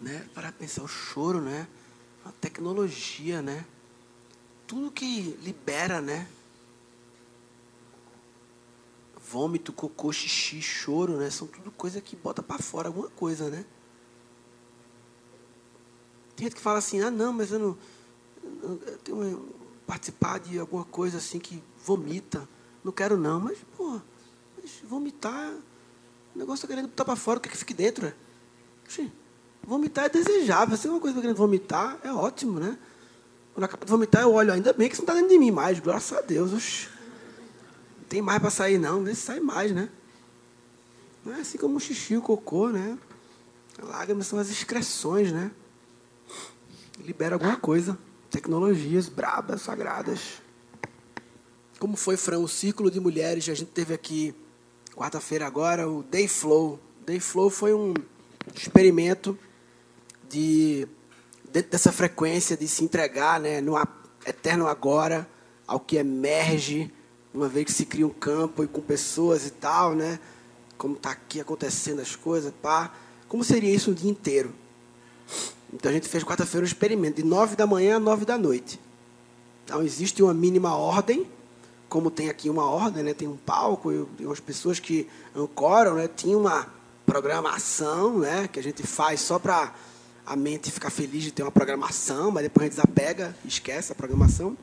né? Para pensar o choro, né? A tecnologia, né? Tudo que libera, né? Vômito, cocô, xixi, choro, né? São tudo coisa que bota para fora alguma coisa, né? Tem gente que fala assim, ah não, mas eu não. Eu tenho participar de alguma coisa assim que vomita. Não quero não, mas, pô, mas vomitar. O negócio está querendo botar para fora, o que, é que fique dentro, né? Vomitar é desejável. Se é uma coisa que querendo vomitar, é ótimo, né? Quando acaba de vomitar, eu olho, ainda bem que isso não está dentro de mim mais, graças a Deus. Oxi. Não tem mais para sair, não. Vê se sai mais, né? Não é assim como o xixi, o cocô, né? Lágrimas são as excreções, né? Libera alguma coisa. Tecnologias brabas, sagradas. Como foi, Fran, o círculo de mulheres? A gente teve aqui, quarta-feira agora, o Day Flow. Day Flow foi um experimento de dentro dessa frequência de se entregar né, no eterno agora, ao que emerge, uma vez que se cria um campo e com pessoas e tal, né? Como está aqui acontecendo as coisas, pá. Como seria isso um dia inteiro? Então a gente fez quarta-feira um experimento, de nove da manhã a nove da noite. Então existe uma mínima ordem, como tem aqui uma ordem, né? tem um palco, e umas pessoas que ancoram, né? tinha uma programação né? que a gente faz só para a mente ficar feliz de ter uma programação, mas depois a gente desapega, esquece a programação.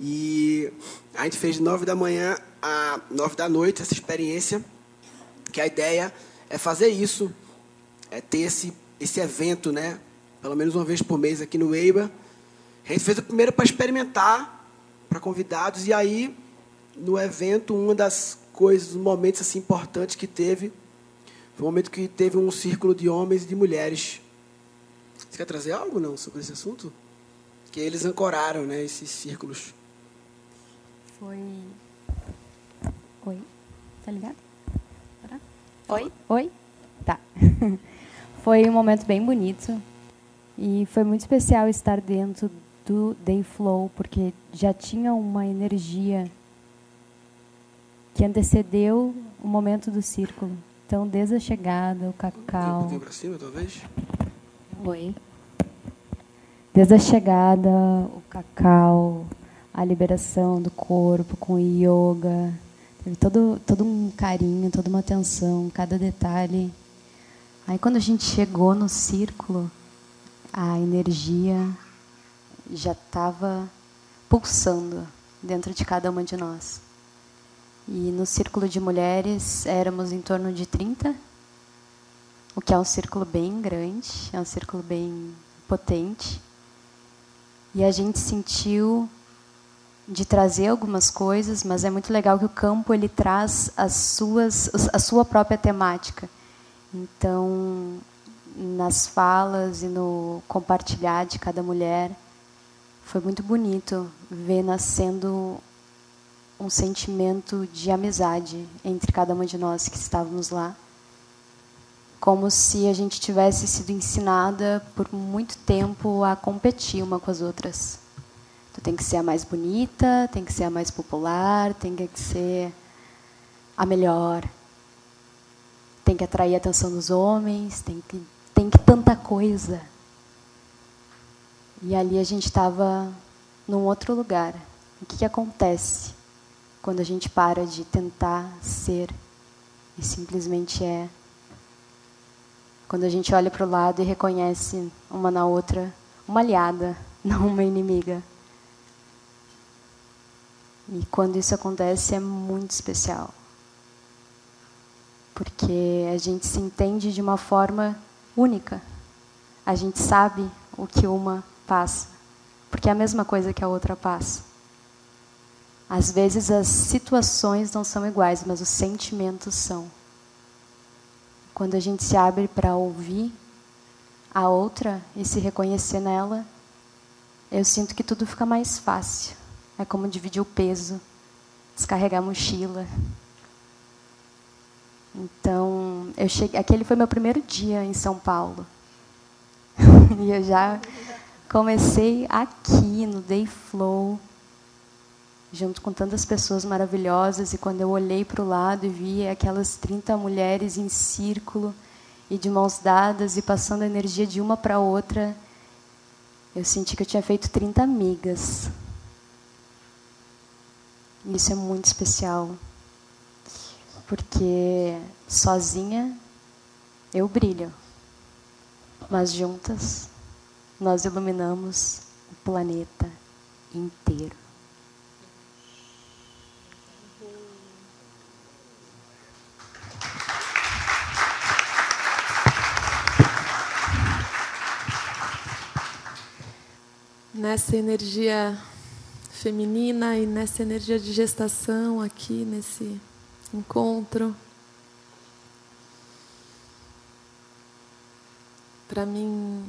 E a gente fez de nove da manhã a nove da noite essa experiência, que a ideia é fazer isso, é ter esse, esse evento, né? Pelo menos uma vez por mês aqui no EIBA. A gente fez o primeiro para experimentar, para convidados, e aí, no evento, uma das coisas, um momentos assim, importantes que teve, foi um momento que teve um círculo de homens e de mulheres você quer trazer algo não sobre esse assunto? Que eles ancoraram, né, esses círculos. Foi. Oi. Tá ligado? Oi? Oi? Tá. <laughs> foi um momento bem bonito. E foi muito especial estar dentro do Day Flow, porque já tinha uma energia que antecedeu o momento do círculo. Então, desde a chegada, o cacau. Um para cima, talvez? Oi. Desde a chegada, o cacau, a liberação do corpo com o yoga, teve todo, todo um carinho, toda uma atenção, cada detalhe. Aí quando a gente chegou no círculo, a energia já estava pulsando dentro de cada uma de nós. E no círculo de mulheres éramos em torno de 30 o que é um círculo bem grande, é um círculo bem potente. E a gente sentiu de trazer algumas coisas, mas é muito legal que o campo ele traz as suas a sua própria temática. Então, nas falas e no compartilhar de cada mulher, foi muito bonito ver nascendo um sentimento de amizade entre cada uma de nós que estávamos lá. Como se a gente tivesse sido ensinada por muito tempo a competir uma com as outras. Tu tem que ser a mais bonita, tem que ser a mais popular, tem que ser a melhor, tem que atrair a atenção dos homens, tem que tem que tanta coisa. E ali a gente estava num outro lugar. O que, que acontece quando a gente para de tentar ser e simplesmente é quando a gente olha para o lado e reconhece uma na outra uma aliada, <laughs> não uma inimiga. E quando isso acontece é muito especial. Porque a gente se entende de uma forma única. A gente sabe o que uma passa, porque é a mesma coisa que a outra passa. Às vezes as situações não são iguais, mas os sentimentos são. Quando a gente se abre para ouvir a outra e se reconhecer nela, eu sinto que tudo fica mais fácil. É como dividir o peso, descarregar a mochila. Então, eu cheguei, aquele foi meu primeiro dia em São Paulo. <laughs> e eu já comecei aqui no Day Flow junto com tantas pessoas maravilhosas, e quando eu olhei para o lado e vi aquelas 30 mulheres em círculo, e de mãos dadas e passando a energia de uma para outra, eu senti que eu tinha feito 30 amigas. Isso é muito especial. Porque sozinha eu brilho, mas juntas nós iluminamos o planeta inteiro. Nessa energia feminina e nessa energia de gestação aqui nesse encontro. Para mim,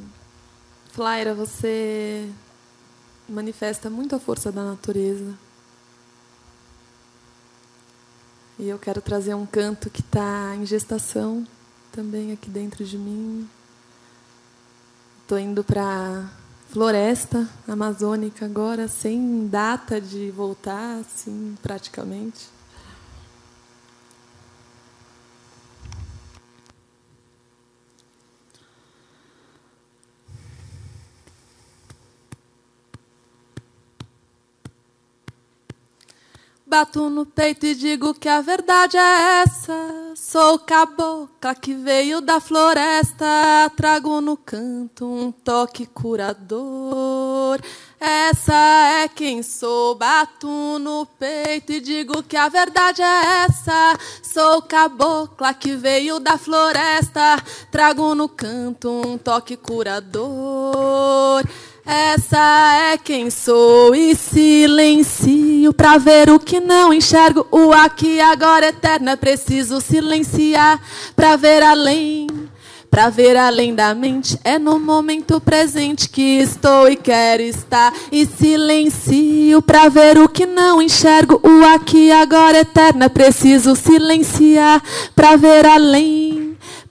Flaira, você manifesta muito a força da natureza. E eu quero trazer um canto que está em gestação também aqui dentro de mim. Estou indo para floresta amazônica agora, sem data de voltar, assim, praticamente. Bato no peito e digo que a verdade é essa. Sou cabocla que veio da floresta. Trago no canto um toque curador. Essa é quem sou. Bato no peito e digo que a verdade é essa. Sou cabocla que veio da floresta. Trago no canto um toque curador. Essa é quem sou e silencio pra ver o que não enxergo. O aqui agora eterno é preciso silenciar pra ver além. Pra ver além da mente, é no momento presente que estou e quero estar. E silencio pra ver o que não enxergo. O aqui agora eterno é preciso silenciar pra ver além.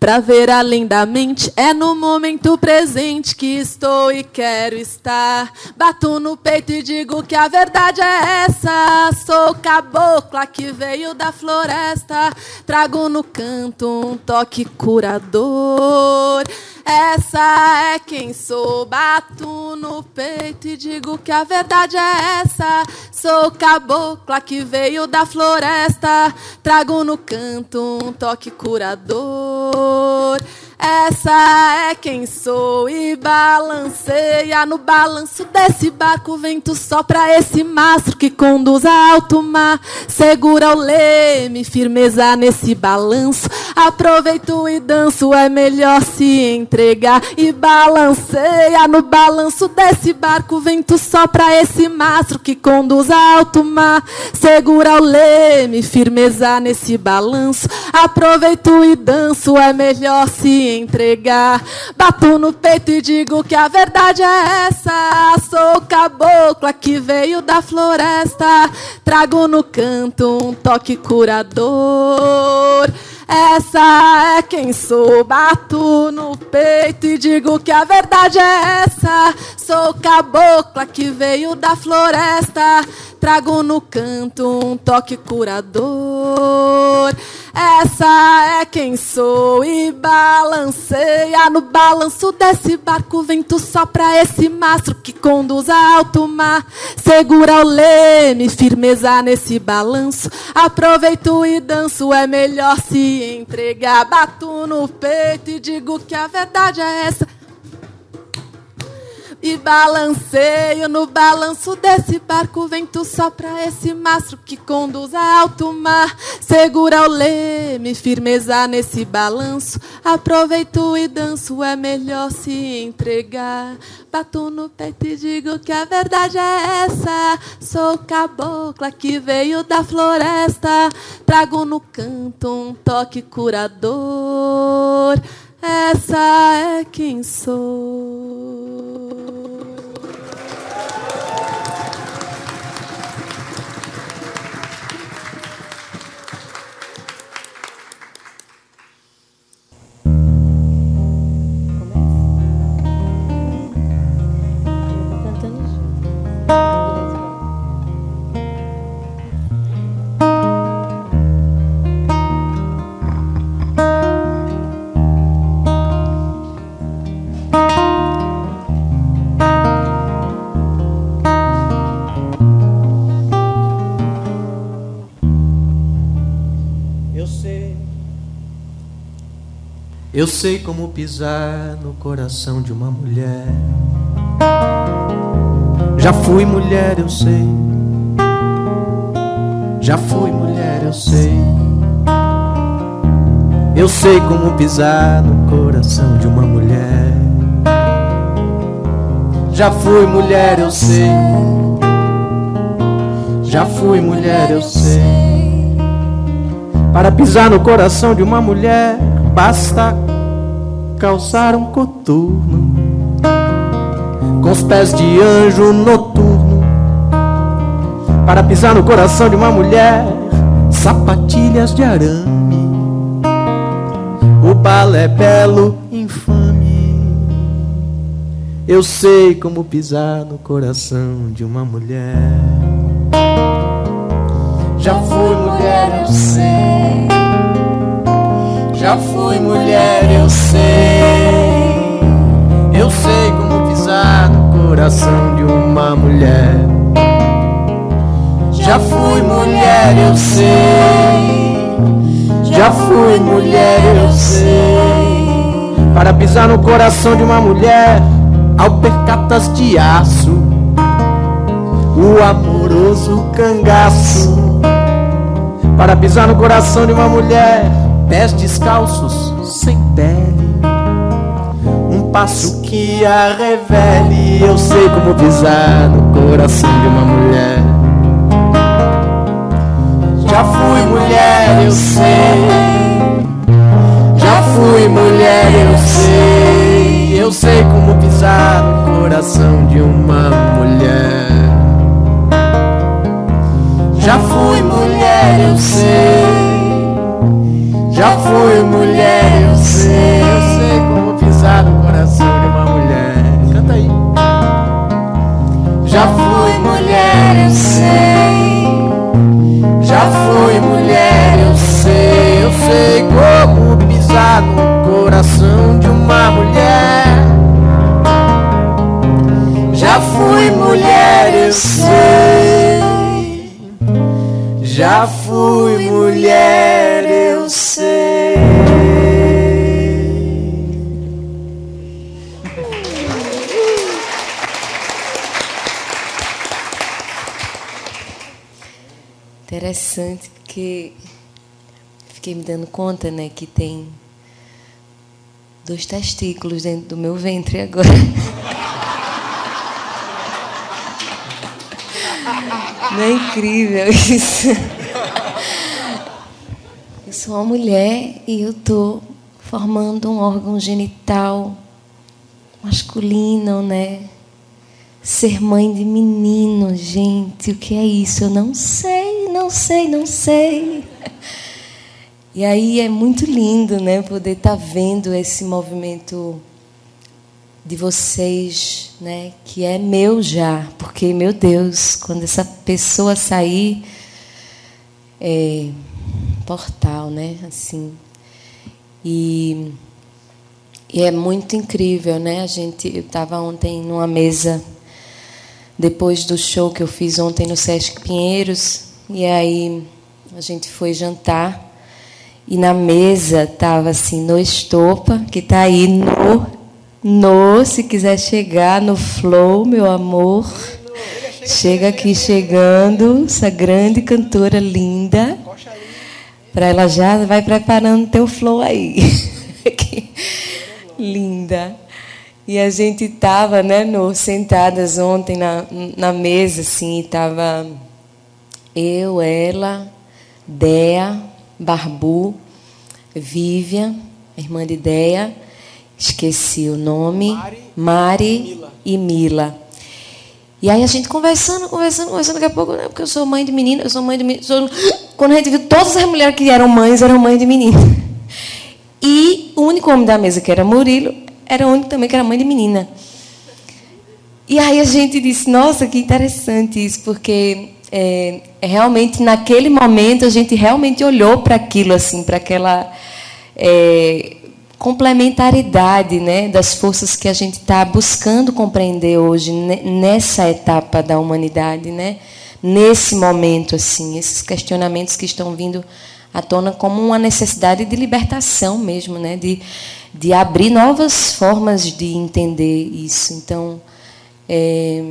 Pra ver além da mente, é no momento presente que estou e quero estar. Bato no peito e digo que a verdade é essa. Sou cabocla que veio da floresta. Trago no canto um toque curador. Essa é quem sou. Bato no peito e digo que a verdade é essa. Sou cabocla que veio da floresta. Trago no canto um toque curador. Essa é quem sou e balanceia no balanço desse barco. Vento sopra esse mastro que conduz a alto mar. Segura o leme, firmeza nesse balanço. Aproveito e danço, é melhor se entregar. E balanceia no balanço desse barco. Vento sopra esse mastro que conduz a alto mar. Segura o leme, firmeza nesse balanço. Aproveito e danço, é melhor se entregar. Bato no peito e digo que a verdade é essa. Sou cabocla que veio da floresta. Trago no canto um toque curador. Essa é quem sou. Bato no peito e digo que a verdade é essa. Sou cabocla que veio da floresta. Trago no canto um toque curador. Essa é quem sou e balanceia no balanço desse barco. Vento sopra esse mastro que conduz a alto mar. Segura o leme, firmeza nesse balanço. Aproveito e danço, é melhor se entregar. Bato no peito e digo que a verdade é essa. E balanceio no balanço desse barco, vento sopra esse mastro que conduz a alto mar. Segura o leme, firmeza nesse balanço. Aproveito e danço, é melhor se entregar. Bato no peito e digo que a verdade é essa. Sou cabocla que veio da floresta. Trago no canto um toque curador. Essa é quem sou. Eu sei como pisar no coração de uma mulher. Já fui mulher, eu sei. Já fui mulher, eu sei. Eu sei como pisar no coração de uma mulher. Já fui mulher, eu sei. Já fui mulher, eu sei. Para pisar no coração de uma mulher, basta calçar um coturno com os pés de anjo noturno. Para pisar no coração de uma mulher, sapatilhas de arame. O balé belo, infame. Eu sei como pisar no coração de uma mulher. Já fui mulher, eu sei. Já fui mulher, eu sei. Eu sei como pisar no coração de uma mulher. Já fui mulher, eu sei. Já fui mulher, eu sei. Para pisar no coração de uma mulher, alpercatas de aço. O amoroso cangaço. Para pisar no coração de uma mulher, pés descalços, sem pele. Um passo que a revele. Eu sei como pisar no coração de uma mulher. Já fui mulher, eu sei. Já fui mulher, eu sei. Eu sei como pisar no coração de uma mulher. Já fui mulher, eu sei. Já fui mulher, eu sei. Eu sei como pisar no coração de uma mulher. Canta aí. Já fui mulher, eu sei. Já fui mulher, eu sei. Eu sei como pisar no coração de uma mulher. Já fui mulher, eu sei. Já fui mulher, eu sei. Interessante porque fiquei me dando conta, né, que tem dois testículos dentro do meu ventre agora. <laughs> Não é incrível isso? Eu sou uma mulher e eu estou formando um órgão genital masculino, né? Ser mãe de menino, gente, o que é isso? Eu não sei, não sei, não sei. E aí é muito lindo, né, poder estar tá vendo esse movimento de vocês, né, que é meu já, porque meu Deus, quando essa pessoa sair, é portal, né, assim, e, e é muito incrível, né, a gente, eu estava ontem numa mesa depois do show que eu fiz ontem no Sesc Pinheiros, e aí a gente foi jantar e na mesa tava assim no estopa que está aí no no, se quiser chegar no flow, meu amor. Chega aqui chegando, essa grande cantora linda. Para ela já vai preparando teu flow aí. <laughs> linda. E a gente estava, né, no, sentadas ontem na, na mesa, assim, estava eu, ela, Dea, Barbu, Vivian, irmã de Dea esqueci o nome, Mari, Mari Mila. e Mila. E aí a gente conversando, conversando, conversando, daqui a pouco, né, porque eu sou mãe de menina, eu sou mãe de menino. Sou... Quando a gente viu todas as mulheres que eram mães, eram mães de menina. E o único homem da mesa, que era Murilo, era o único também que era mãe de menina. E aí a gente disse, nossa, que interessante isso, porque é, é realmente naquele momento a gente realmente olhou para aquilo, assim, para aquela. É, complementaridade né, das forças que a gente está buscando compreender hoje nessa etapa da humanidade, né? nesse momento assim, esses questionamentos que estão vindo à tona como uma necessidade de libertação mesmo, né? de, de abrir novas formas de entender isso. Então, é,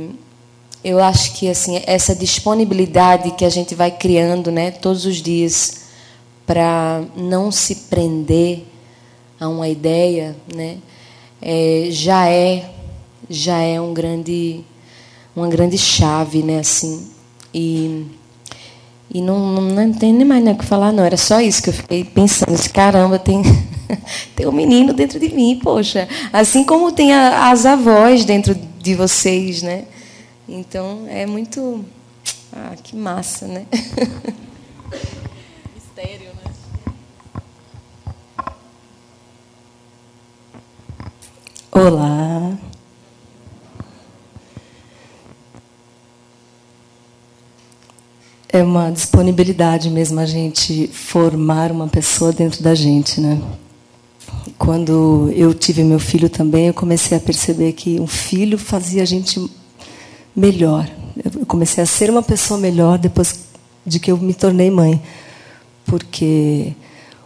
eu acho que assim essa disponibilidade que a gente vai criando né, todos os dias para não se prender a uma ideia, né, é, já é já é um grande uma grande chave, né, assim. E e não, não, não tem nem mais o que falar, não. Era só isso que eu fiquei pensando. Caramba, tem, <laughs> tem um menino dentro de mim, poxa. Assim como tem a, as avós dentro de vocês, né? Então, é muito... Ah, que massa, né? <laughs> Olá. É uma disponibilidade mesmo a gente formar uma pessoa dentro da gente, né? Quando eu tive meu filho também, eu comecei a perceber que um filho fazia a gente melhor. Eu comecei a ser uma pessoa melhor depois de que eu me tornei mãe, porque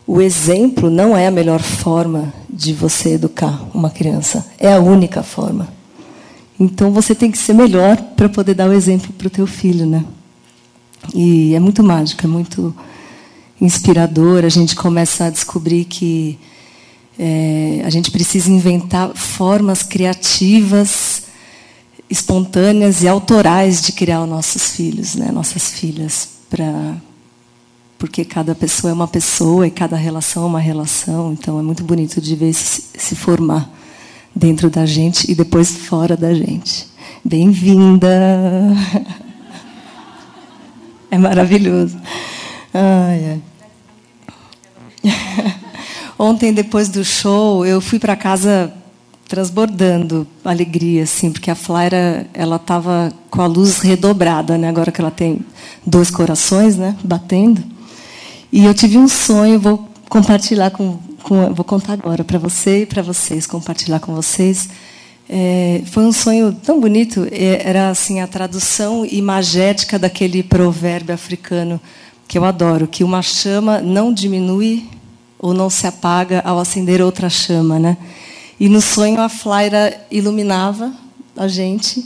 o exemplo não é a melhor forma de você educar uma criança, é a única forma. Então você tem que ser melhor para poder dar o exemplo para o teu filho, né? E é muito mágico, é muito inspirador. A gente começa a descobrir que é, a gente precisa inventar formas criativas, espontâneas e autorais de criar os nossos filhos, né, nossas filhas, para porque cada pessoa é uma pessoa e cada relação é uma relação. Então é muito bonito de ver se, se formar dentro da gente e depois fora da gente. Bem-vinda! <laughs> É maravilhoso. Ai. <laughs> Ontem, depois do show, eu fui para casa transbordando alegria, assim, porque a Flaira ela estava com a luz redobrada, né? Agora que ela tem dois corações, né? Batendo. E eu tive um sonho, vou compartilhar com, com vou contar agora para você e para vocês, compartilhar com vocês. É, foi um sonho tão bonito. É, era assim a tradução imagética daquele provérbio africano que eu adoro, que uma chama não diminui ou não se apaga ao acender outra chama, né? E no sonho a Flaira iluminava a gente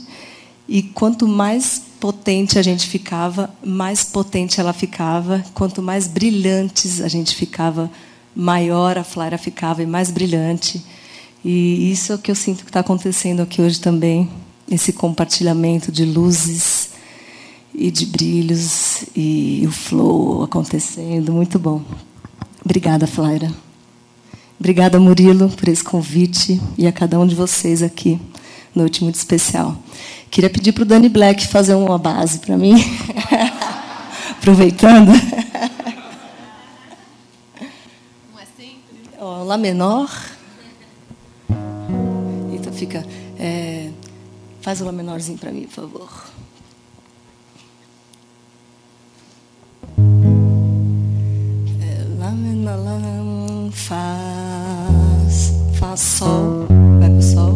e quanto mais potente a gente ficava, mais potente ela ficava. Quanto mais brilhantes a gente ficava, maior a Flaira ficava e mais brilhante. E isso é o que eu sinto que está acontecendo aqui hoje também, esse compartilhamento de luzes e de brilhos e o flow acontecendo, muito bom. Obrigada, Flaira. Obrigada, Murilo, por esse convite e a cada um de vocês aqui, noite muito especial. Queria pedir para o Dani Black fazer uma base para mim, <laughs> aproveitando. Não é sempre? Ó, Lá menor fica. É, faz o Lá menorzinho para mim, por favor. É, lá menor, lá faz, faz sol, vai pro sol.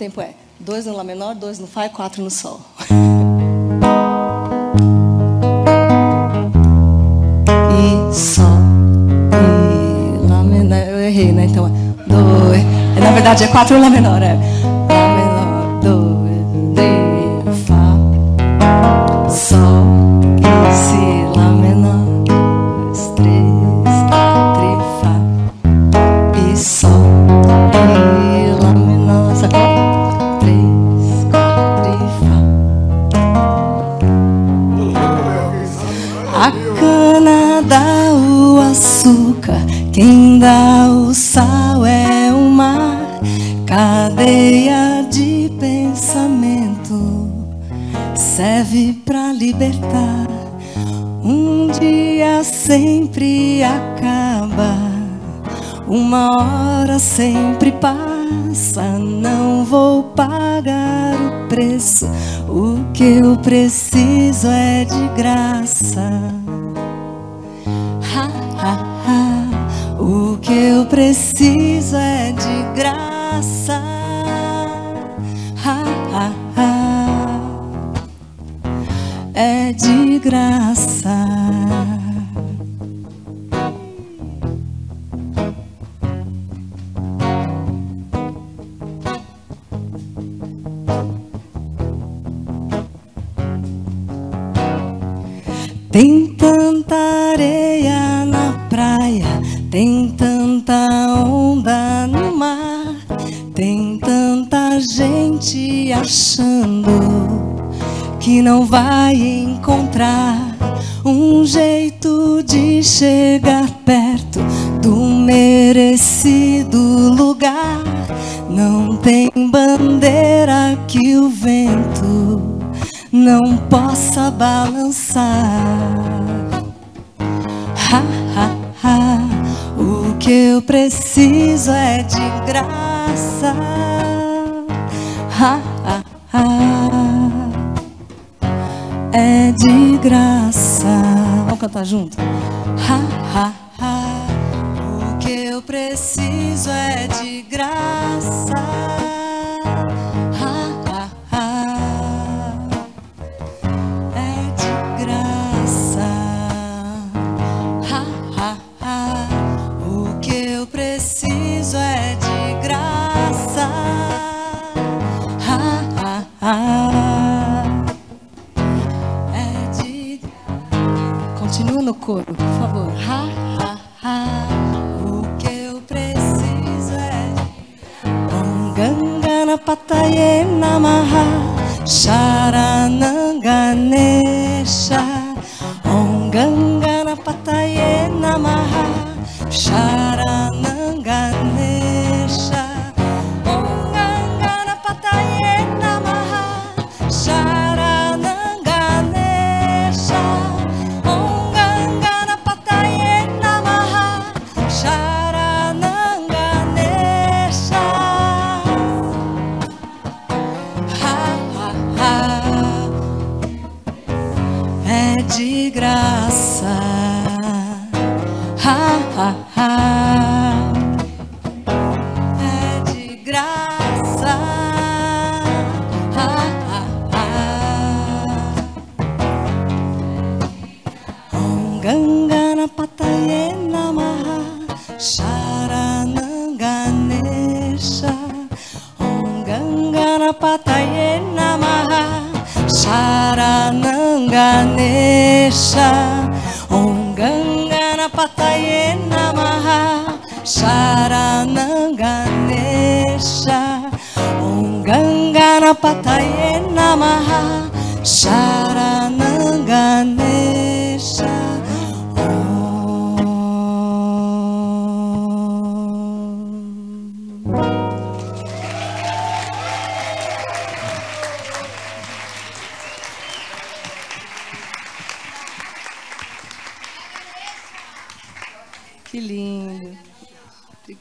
Tempo é dois no Lá menor, dois no Fá e quatro no Sol. <laughs> Sol e Lá menor. Eu errei, né? Então. É, na verdade, é quatro Lá menor. É. cadeia de pensamento serve para libertar. Um dia sempre acaba, uma hora sempre passa. Não vou pagar o preço, o que eu preciso é de graça. Ha, ha, ha. O que eu preciso é de graça graça. Ha, ha, ha. É de graça.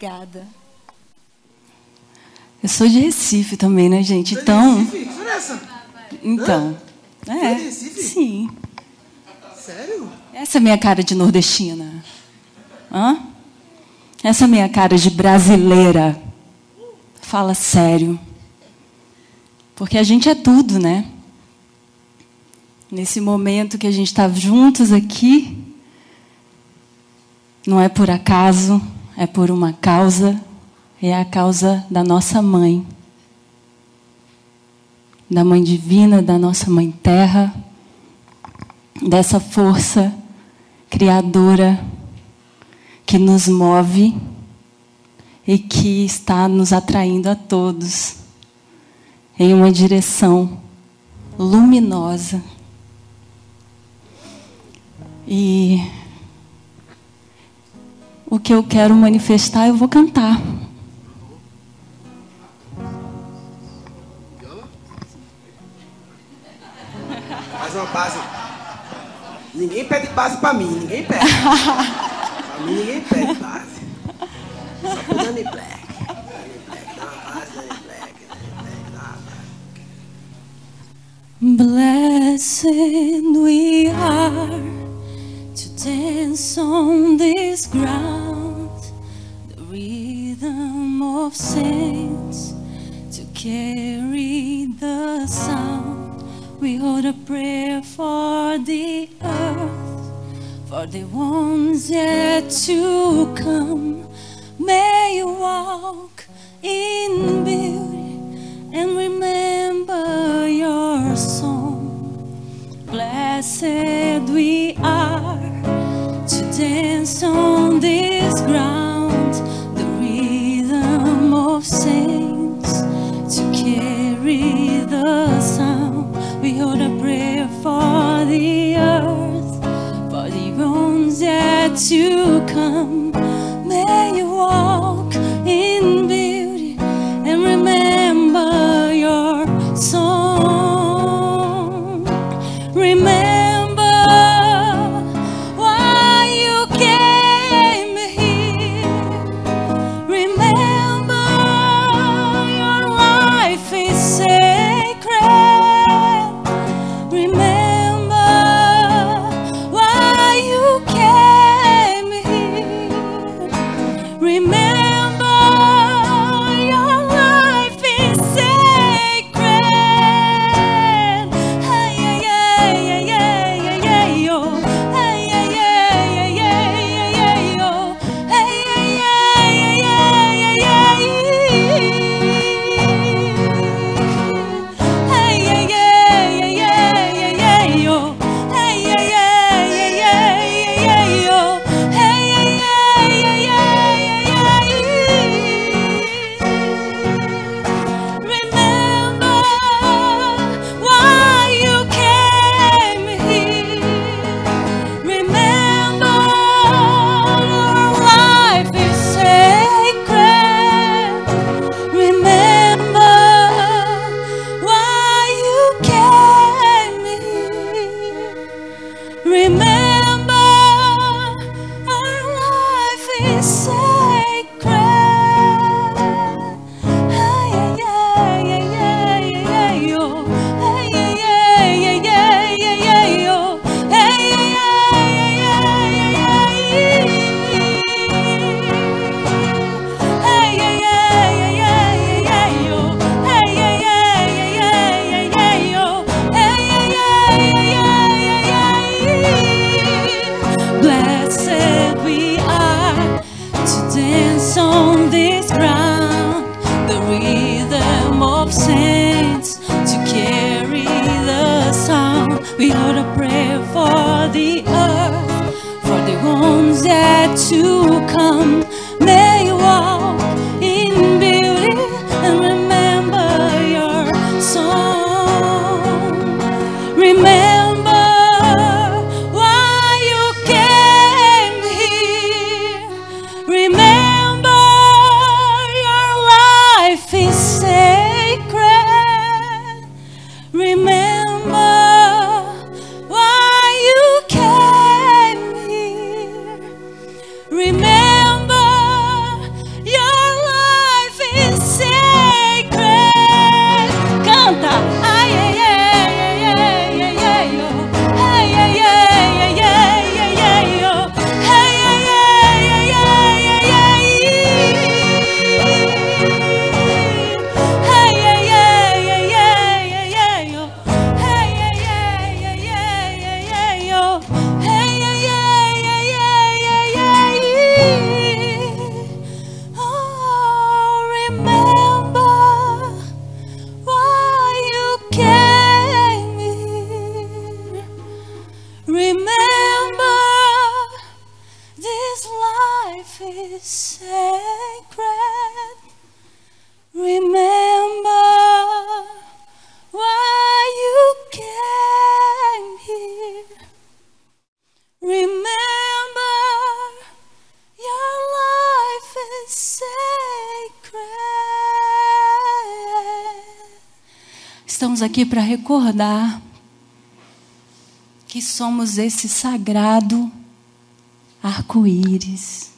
Obrigada. Eu sou de Recife também, né, gente? Então. Recife? Essa. Então. Você é É. de Recife? Sim. Sério? Essa é minha cara de nordestina. Hã? Essa é minha cara de brasileira. Fala sério. Porque a gente é tudo, né? Nesse momento que a gente está juntos aqui, não é por acaso, é por uma causa, é a causa da nossa mãe. Da mãe divina, da nossa mãe terra, dessa força criadora que nos move e que está nos atraindo a todos em uma direção luminosa. E o que eu quero manifestar, eu vou cantar. Faz uma base. Ninguém pede base pra mim, ninguém pede. <laughs> pra mim ninguém pede base. Só pro Dani Black. Dani dance on this ground, the rhythm of saints to carry the sound. We hold a prayer for the earth, for the ones yet to come. May you walk in beauty and remember your song. Blessed we are to dance on this ground, the rhythm of saints, to carry the sound. We hold a prayer for the earth, for the ones yet to come. May you walk in. recordar que somos esse sagrado arco-íris.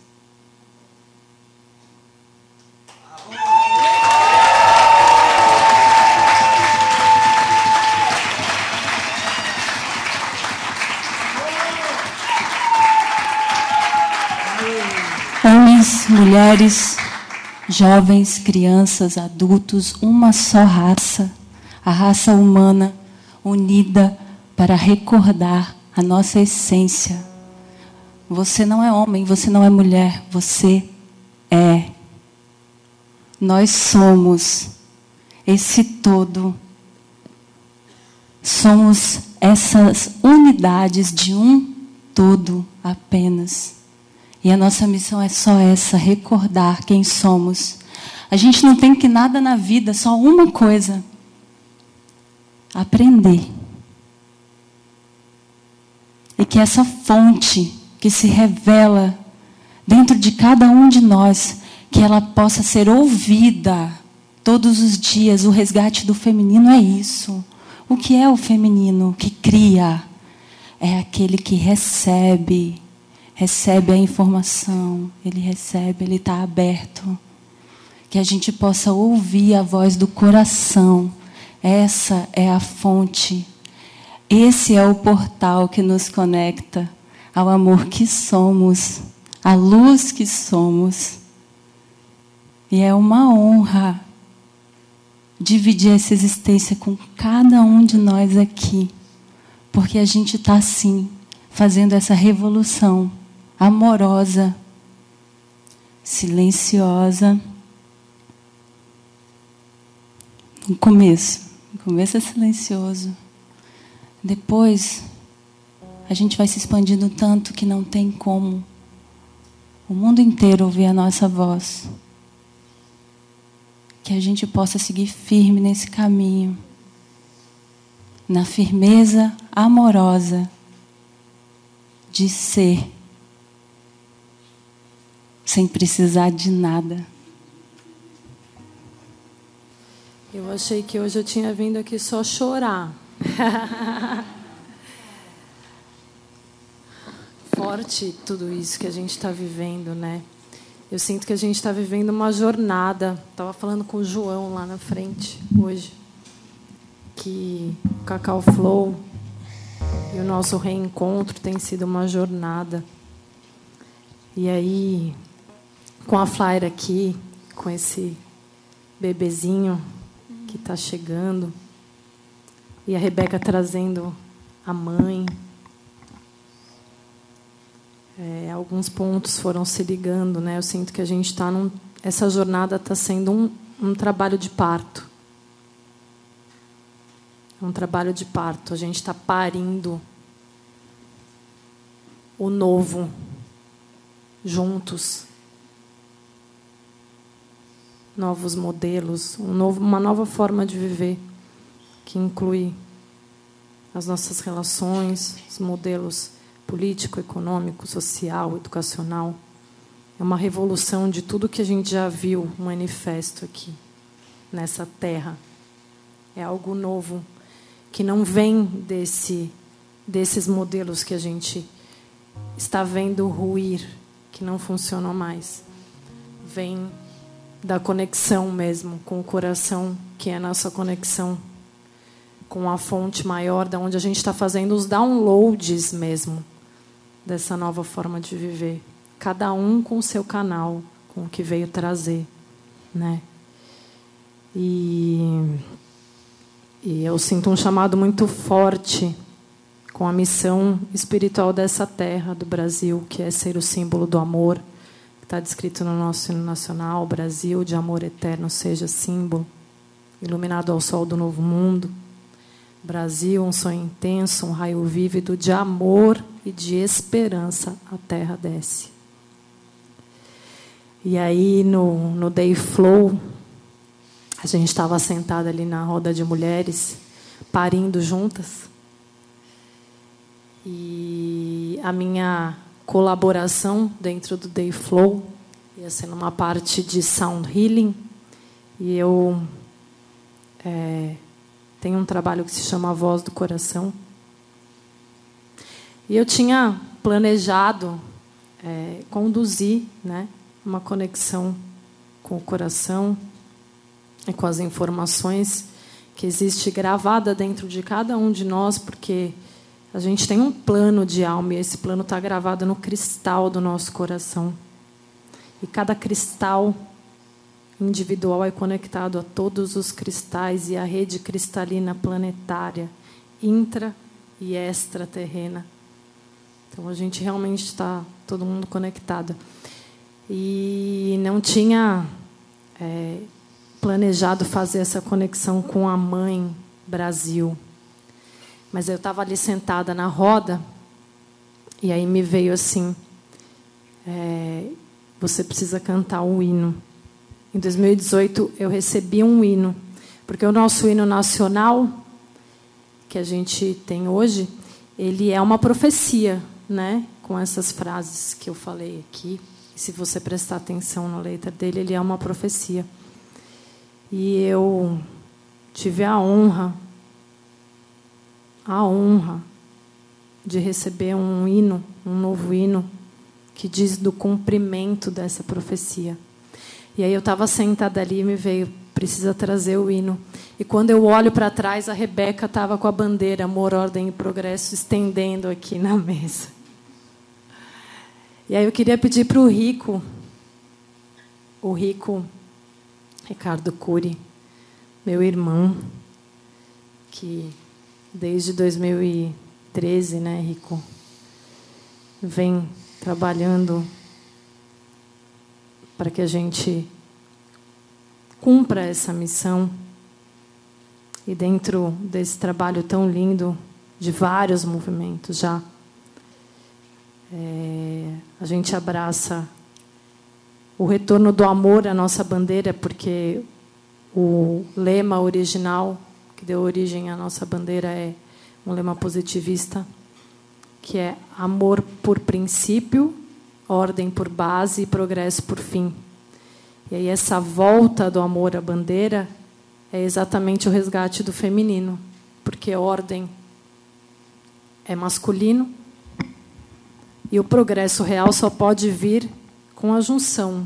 Homens, mulheres, jovens, crianças, adultos, uma só raça a raça humana unida para recordar a nossa essência. Você não é homem, você não é mulher, você é. Nós somos esse todo. Somos essas unidades de um todo apenas. E a nossa missão é só essa: recordar quem somos. A gente não tem que nada na vida, só uma coisa aprender. E que essa fonte que se revela dentro de cada um de nós, que ela possa ser ouvida todos os dias. O resgate do feminino é isso. O que é o feminino que cria? É aquele que recebe, recebe a informação, ele recebe, ele está aberto. Que a gente possa ouvir a voz do coração. Essa é a fonte. Esse é o portal que nos conecta ao amor que somos, à luz que somos. E é uma honra dividir essa existência com cada um de nós aqui, porque a gente está assim, fazendo essa revolução amorosa, silenciosa. No começo, começo é silencioso. Depois, a gente vai se expandindo tanto que não tem como o mundo inteiro ouvir a nossa voz que a gente possa seguir firme nesse caminho, na firmeza amorosa de ser, sem precisar de nada. Eu achei que hoje eu tinha vindo aqui só chorar. <laughs> Forte tudo isso que a gente está vivendo, né? Eu sinto que a gente está vivendo uma jornada. Estava falando com o João lá na frente hoje. Que o Cacau Flow e o nosso reencontro tem sido uma jornada. E aí, com a Flyer aqui, com esse bebezinho que está chegando, e a Rebeca trazendo a mãe, é, alguns pontos foram se ligando, né? Eu sinto que a gente está num, essa jornada está sendo um, um trabalho de parto, um trabalho de parto. A gente está parindo o novo juntos, novos modelos, um novo, uma nova forma de viver que inclui as nossas relações, os modelos político, econômico, social, educacional. É uma revolução de tudo que a gente já viu manifesto aqui, nessa terra. É algo novo, que não vem desse, desses modelos que a gente está vendo ruir, que não funcionam mais. Vem da conexão mesmo com o coração, que é a nossa conexão com a fonte maior, da onde a gente está fazendo os downloads mesmo dessa nova forma de viver. Cada um com o seu canal, com o que veio trazer, né? E, e eu sinto um chamado muito forte com a missão espiritual dessa terra, do Brasil, que é ser o símbolo do amor, está descrito no nosso hino nacional: Brasil de amor eterno seja símbolo, iluminado ao sol do novo mundo. Brasil, um sonho intenso, um raio vívido de amor e de esperança a terra desce. E aí, no, no Day Flow, a gente estava sentada ali na roda de mulheres, parindo juntas. E a minha colaboração dentro do Day Flow ia ser numa parte de sound healing. E eu. É, tem um trabalho que se chama Voz do Coração. E eu tinha planejado é, conduzir né, uma conexão com o coração e com as informações que existe gravada dentro de cada um de nós, porque a gente tem um plano de alma e esse plano está gravado no cristal do nosso coração. E cada cristal individual é conectado a todos os cristais e a rede cristalina planetária intra e extraterrena. Então a gente realmente está todo mundo conectado. E não tinha é, planejado fazer essa conexão com a mãe Brasil. Mas eu estava ali sentada na roda e aí me veio assim: é, você precisa cantar o hino. Em 2018 eu recebi um hino, porque o nosso hino nacional que a gente tem hoje, ele é uma profecia, né? Com essas frases que eu falei aqui. Se você prestar atenção na letra dele, ele é uma profecia. E eu tive a honra, a honra de receber um hino, um novo hino, que diz do cumprimento dessa profecia. E aí eu estava sentada ali e me veio, precisa trazer o hino. E quando eu olho para trás, a Rebeca estava com a bandeira Amor, Ordem e Progresso estendendo aqui na mesa. E aí eu queria pedir para o Rico, o Rico Ricardo Cury, meu irmão, que desde 2013, né, Rico, vem trabalhando para que a gente cumpra essa missão. E dentro desse trabalho tão lindo, de vários movimentos já, é, a gente abraça o retorno do amor à nossa bandeira, porque o lema original que deu origem à nossa bandeira é um lema positivista, que é amor por princípio, ordem por base e progresso por fim. E aí essa volta do amor à bandeira é exatamente o resgate do feminino, porque ordem é masculino e o progresso real só pode vir com a junção,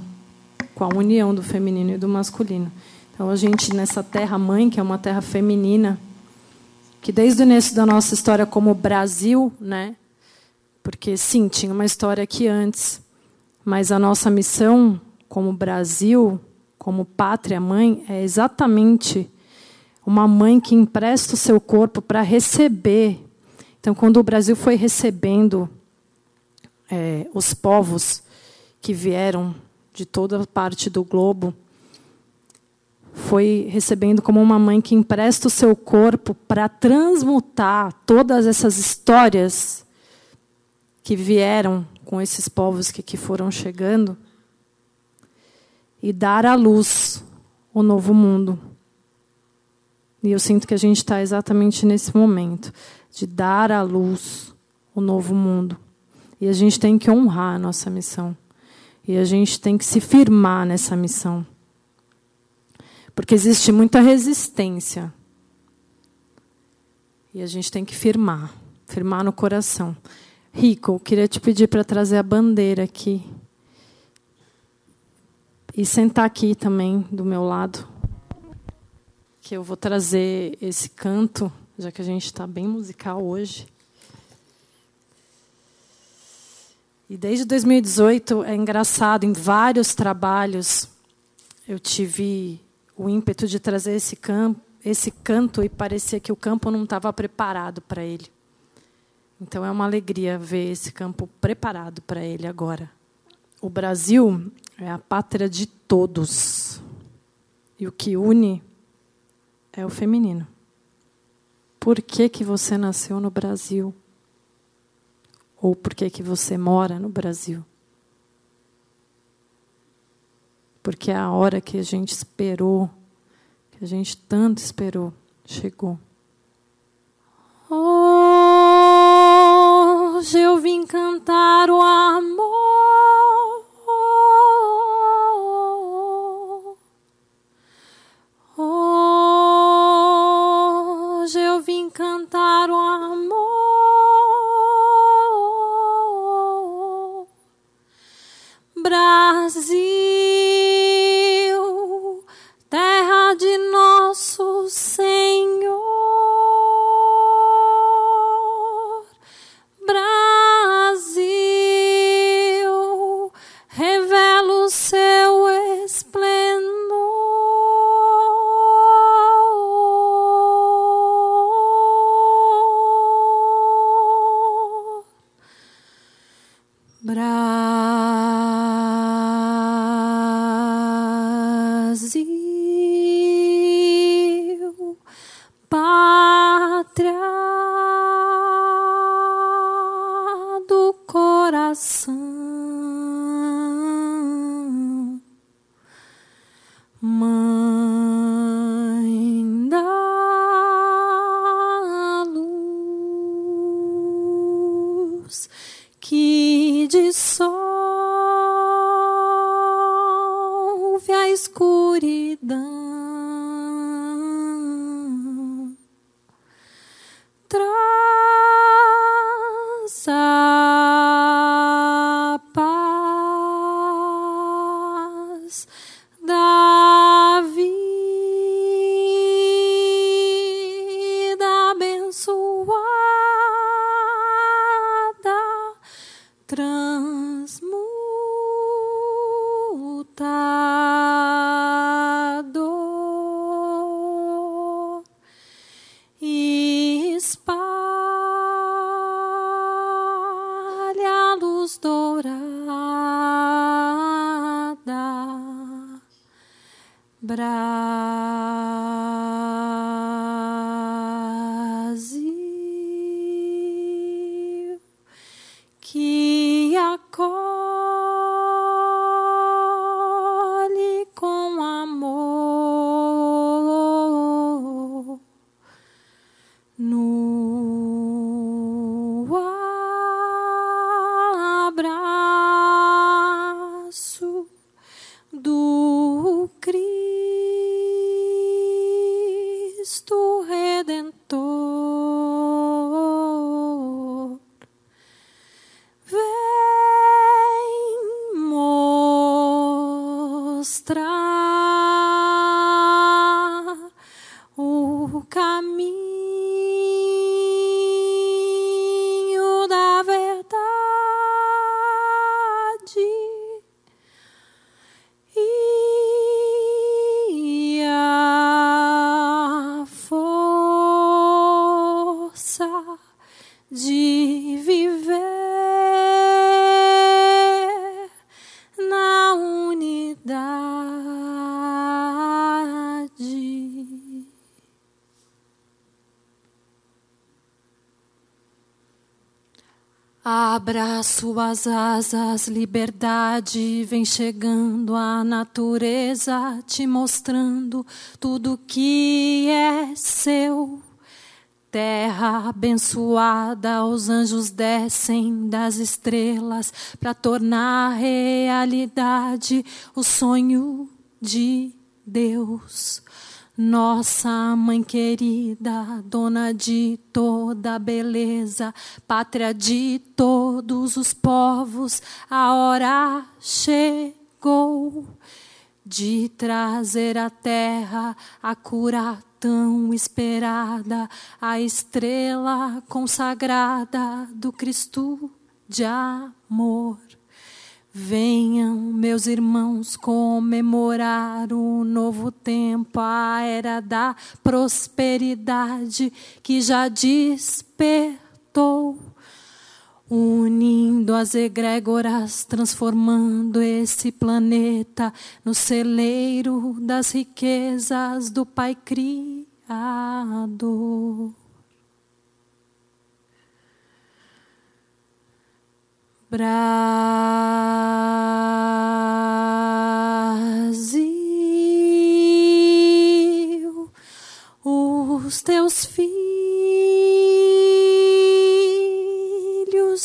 com a união do feminino e do masculino. Então a gente nessa terra mãe, que é uma terra feminina, que desde o início da nossa história como Brasil, né? Porque sim, tinha uma história aqui antes, mas a nossa missão como Brasil, como pátria mãe, é exatamente uma mãe que empresta o seu corpo para receber. Então, quando o Brasil foi recebendo é, os povos que vieram de toda parte do globo, foi recebendo como uma mãe que empresta o seu corpo para transmutar todas essas histórias que vieram com esses povos que aqui foram chegando e dar à luz o novo mundo. E eu sinto que a gente está exatamente nesse momento de dar à luz o novo mundo. E a gente tem que honrar a nossa missão. E a gente tem que se firmar nessa missão. Porque existe muita resistência. E a gente tem que firmar firmar no coração. Rico, eu queria te pedir para trazer a bandeira aqui e sentar aqui também do meu lado, que eu vou trazer esse canto, já que a gente está bem musical hoje. E desde 2018 é engraçado, em vários trabalhos eu tive o ímpeto de trazer esse, campo, esse canto e parecia que o campo não estava preparado para ele. Então é uma alegria ver esse campo preparado para ele agora. O Brasil é a pátria de todos. E o que une é o feminino. Por que, que você nasceu no Brasil? Ou por que, que você mora no Brasil? Porque a hora que a gente esperou, que a gente tanto esperou, chegou. Hoje eu vim cantar o amor. Abra suas asas, liberdade vem chegando a natureza, te mostrando tudo que é seu. Terra abençoada, os anjos descem das estrelas para tornar realidade o sonho de Deus. Nossa mãe querida, dona de toda beleza, pátria de todos os povos, a hora chegou de trazer à terra a cura tão esperada, a estrela consagrada do Cristo de amor. Venham, meus irmãos, comemorar o novo tempo, a era da prosperidade que já despertou unindo as egrégoras, transformando esse planeta no celeiro das riquezas do Pai Criador. Brasil, os teus filhos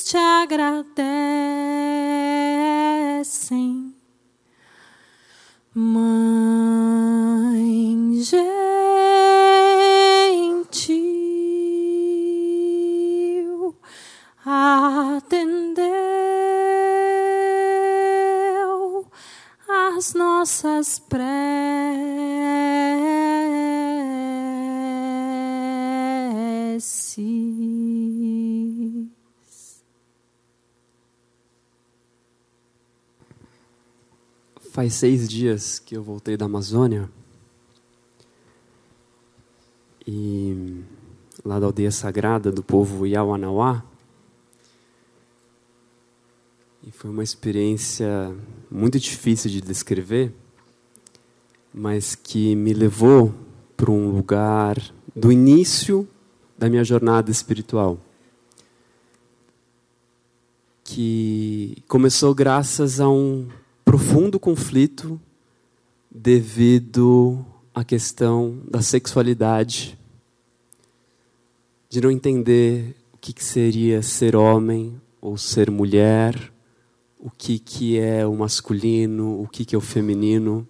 te agradecem, Mãe gentil, atendeu as nossas preces. Faz seis dias que eu voltei da Amazônia e lá da aldeia sagrada do povo Yawanawá. Foi uma experiência muito difícil de descrever, mas que me levou para um lugar do início da minha jornada espiritual. Que começou graças a um profundo conflito devido à questão da sexualidade, de não entender o que seria ser homem ou ser mulher, o que, que é o masculino, o que, que é o feminino.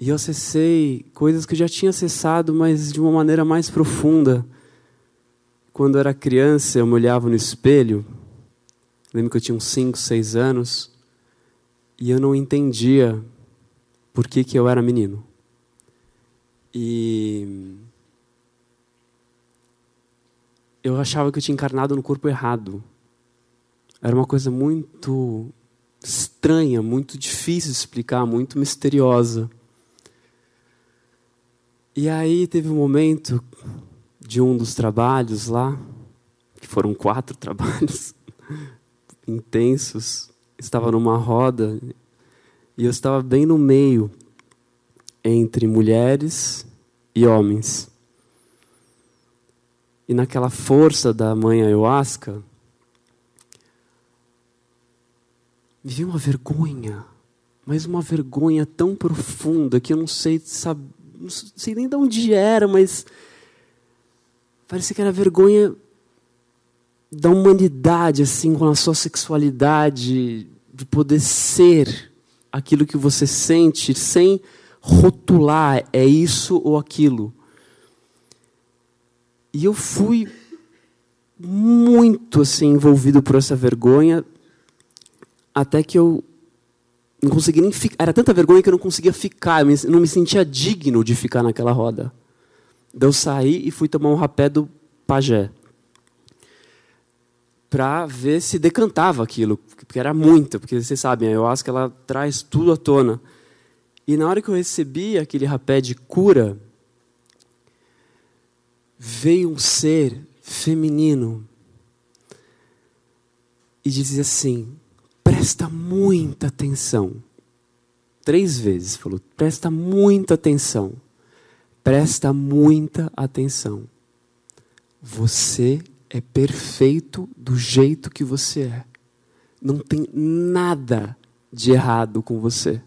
E eu acessei coisas que eu já tinha acessado, mas de uma maneira mais profunda. Quando eu era criança, eu me olhava no espelho. Lembro que eu tinha uns 5, 6 anos. E eu não entendia por que, que eu era menino. E eu achava que eu tinha encarnado no corpo errado. Era uma coisa muito estranha, muito difícil de explicar, muito misteriosa. E aí teve um momento de um dos trabalhos lá, que foram quatro <laughs> trabalhos intensos, estava numa roda e eu estava bem no meio entre mulheres e homens. E naquela força da mãe ayahuasca, veio uma vergonha, mas uma vergonha tão profunda que eu não sei, sabe, não sei nem de onde era, mas parecia que era vergonha da humanidade, assim, com a sua sexualidade, de poder ser aquilo que você sente sem rotular é isso ou aquilo. E eu fui muito assim envolvido por essa vergonha até que eu não consegui nem ficar. Era tanta vergonha que eu não conseguia ficar, eu não me sentia digno de ficar naquela roda. Daí eu saí e fui tomar um rapé do pajé para ver se decantava aquilo, porque era muito, porque vocês sabem, a ayahuasca ela traz tudo à tona. E na hora que eu recebi aquele rapé de cura, veio um ser feminino e dizia assim: presta muita atenção. Três vezes falou: presta muita atenção. Presta muita atenção. Você é perfeito do jeito que você é. Não tem nada de errado com você.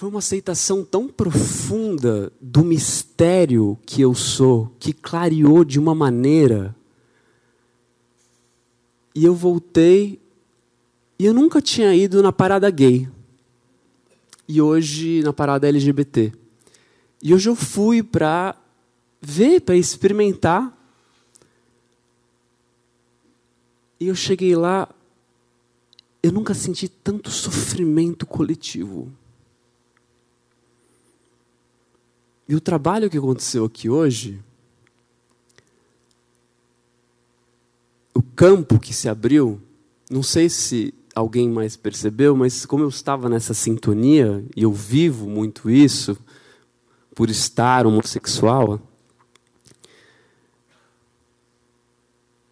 Foi uma aceitação tão profunda do mistério que eu sou, que clareou de uma maneira. E eu voltei, e eu nunca tinha ido na parada gay. E hoje na parada LGBT. E hoje eu fui para ver, para experimentar. E eu cheguei lá, eu nunca senti tanto sofrimento coletivo. E o trabalho que aconteceu aqui hoje, o campo que se abriu, não sei se alguém mais percebeu, mas como eu estava nessa sintonia, e eu vivo muito isso, por estar homossexual,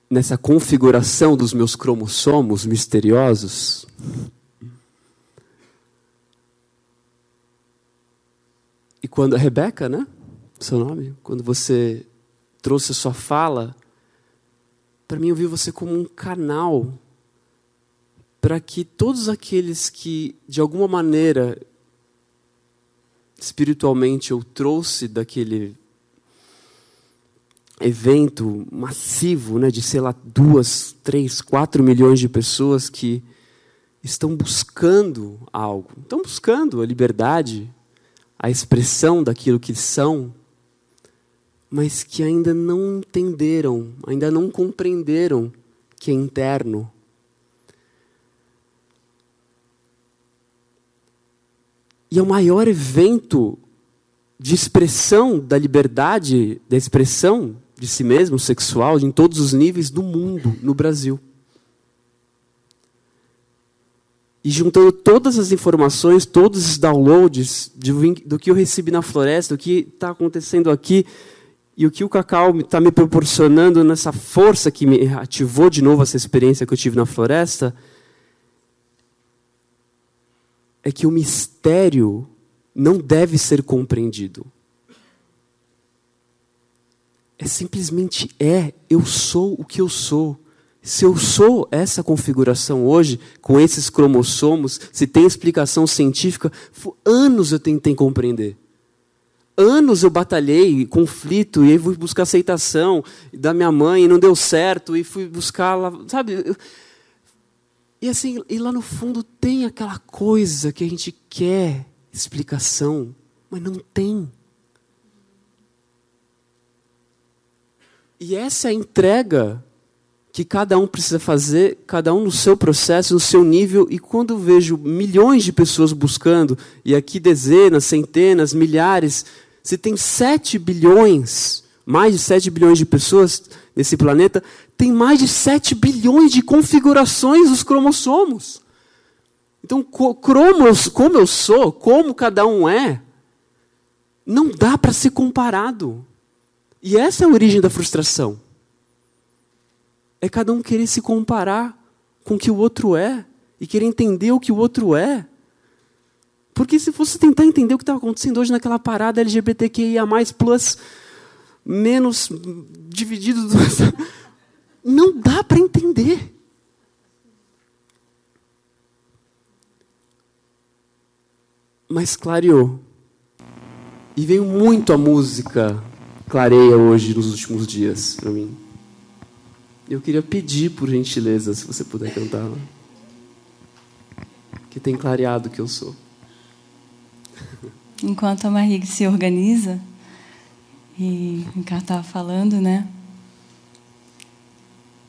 nessa configuração dos meus cromossomos misteriosos, quando a Rebeca, né? Seu nome? Quando você trouxe a sua fala, para mim eu vi você como um canal para que todos aqueles que de alguma maneira espiritualmente eu trouxe daquele evento massivo, né, de sei lá duas, três, quatro milhões de pessoas que estão buscando algo, estão buscando a liberdade, a expressão daquilo que são, mas que ainda não entenderam, ainda não compreenderam que é interno. E é o maior evento de expressão da liberdade, da expressão de si mesmo, sexual, em todos os níveis do mundo, no Brasil. E juntando todas as informações, todos os downloads de, do que eu recebi na floresta, do que está acontecendo aqui, e o que o cacau está me proporcionando nessa força que me ativou de novo essa experiência que eu tive na floresta, é que o mistério não deve ser compreendido. É simplesmente é, eu sou o que eu sou. Se eu sou essa configuração hoje, com esses cromossomos, se tem explicação científica, anos eu tentei compreender. Anos eu batalhei, conflito, e fui buscar aceitação da minha mãe, e não deu certo, e fui buscar lá, sabe? E assim, e lá no fundo tem aquela coisa que a gente quer explicação, mas não tem. E essa é a entrega que cada um precisa fazer, cada um no seu processo, no seu nível. E quando vejo milhões de pessoas buscando, e aqui dezenas, centenas, milhares, se tem 7 bilhões, mais de 7 bilhões de pessoas nesse planeta, tem mais de 7 bilhões de configurações dos cromossomos. Então, como eu sou, como cada um é, não dá para ser comparado. E essa é a origem da frustração. É cada um querer se comparar com o que o outro é e querer entender o que o outro é. Porque se você tentar entender o que estava acontecendo hoje naquela parada LGBTQIA+, plus, menos dividido, do... <laughs> não dá para entender. Mas clareou. E veio muito a música clareia hoje nos últimos dias para mim. Eu queria pedir, por gentileza, se você puder cantar. Que tem clareado que eu sou. <laughs> Enquanto a Marie se organiza, e o Ricardo estava falando, né?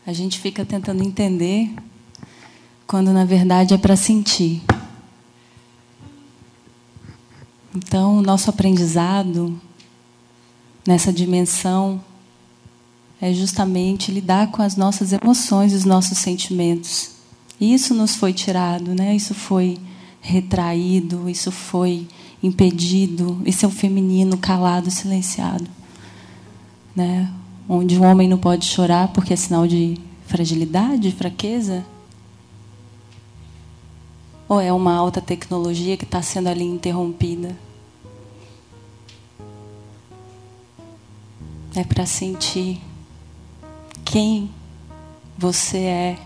A gente fica tentando entender, quando na verdade é para sentir. Então, o nosso aprendizado nessa dimensão é justamente lidar com as nossas emoções e os nossos sentimentos. E isso nos foi tirado, né? Isso foi retraído, isso foi impedido. Esse é o feminino calado, silenciado, né? Onde o homem não pode chorar porque é sinal de fragilidade, fraqueza. Ou é uma alta tecnologia que está sendo ali interrompida? É para sentir quem você é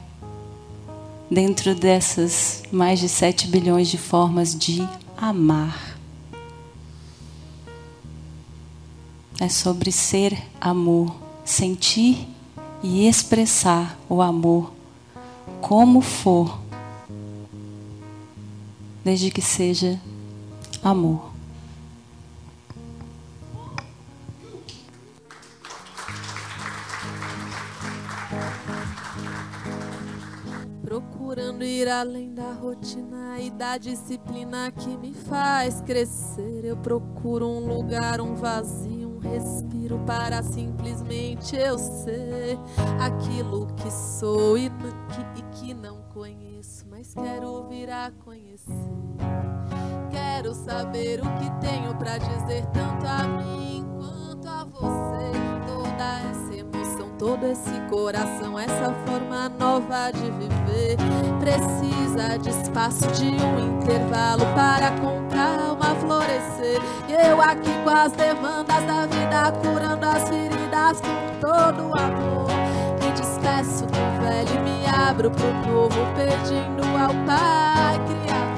dentro dessas mais de 7 bilhões de formas de amar. É sobre ser amor, sentir e expressar o amor como for, desde que seja amor. Além da rotina e da disciplina que me faz crescer. Eu procuro um lugar, um vazio, um respiro para simplesmente eu ser aquilo que sou e, que, e que não conheço, mas quero vir a conhecer. Quero saber o que tenho pra dizer tanto a mim quanto a você. Todo esse coração, essa forma nova de viver precisa de espaço, de um intervalo para com calma florescer. E eu aqui com as demandas da vida, curando as feridas com todo amor. Me despeço do velho e me abro pro novo, pedindo ao Pai Criador.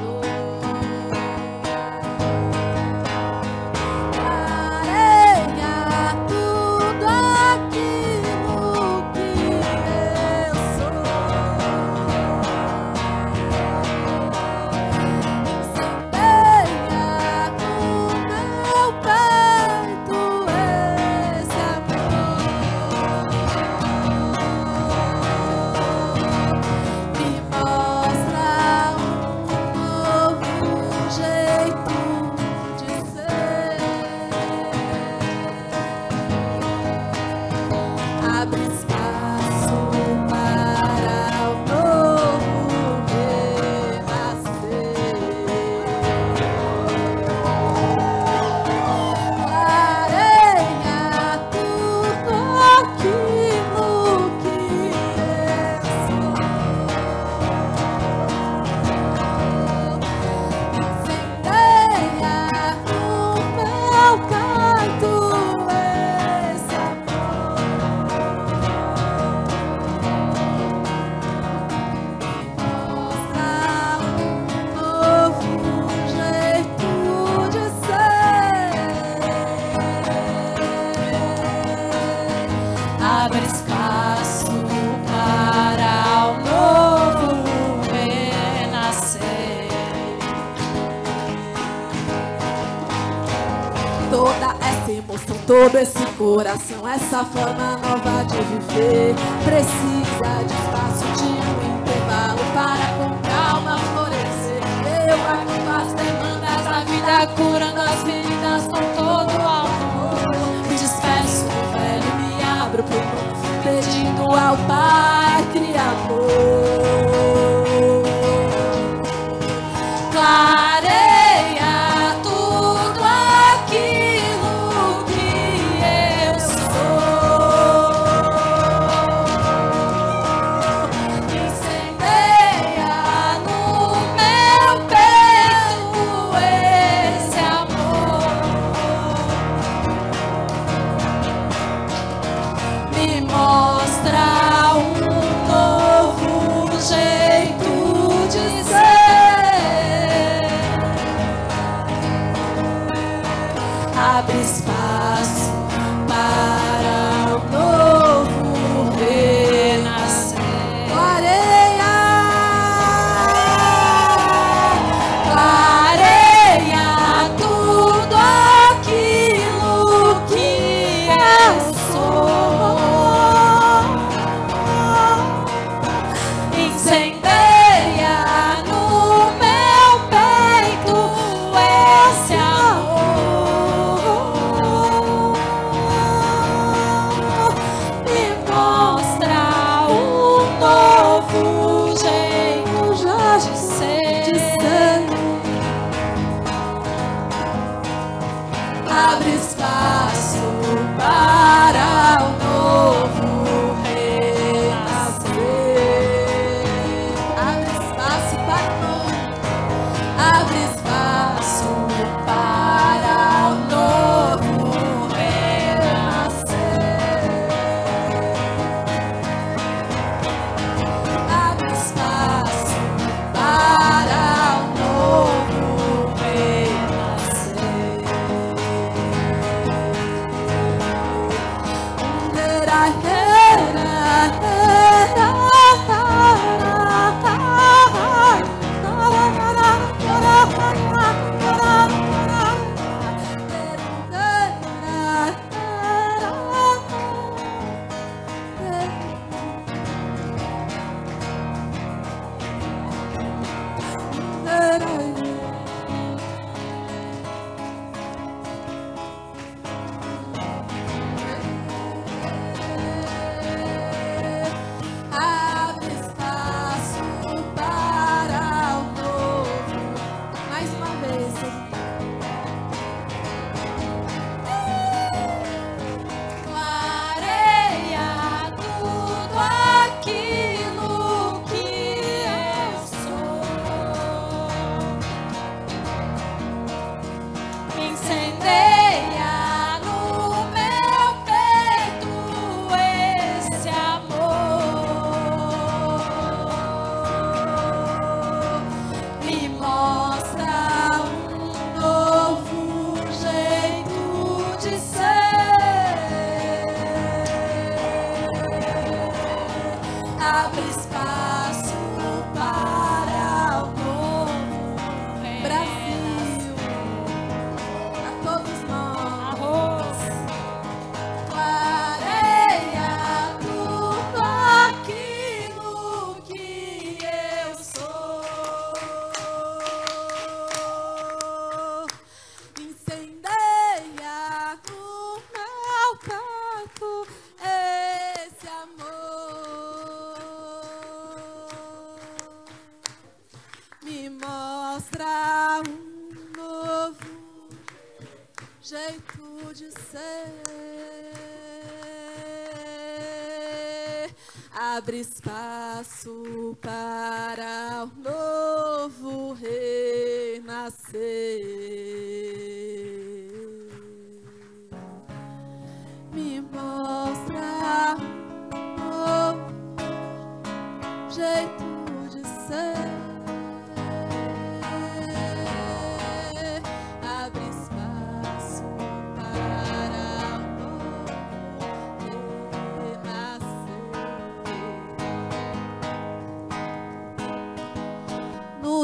Todo esse coração, essa forma nova de viver, precisa de espaço, de um intervalo para com calma florescer. Eu acordo as demandas, a vida curando as feridas com todo amor. Me despeço do velho, me abro pro mundo, pedindo ao Pai Criador.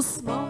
small.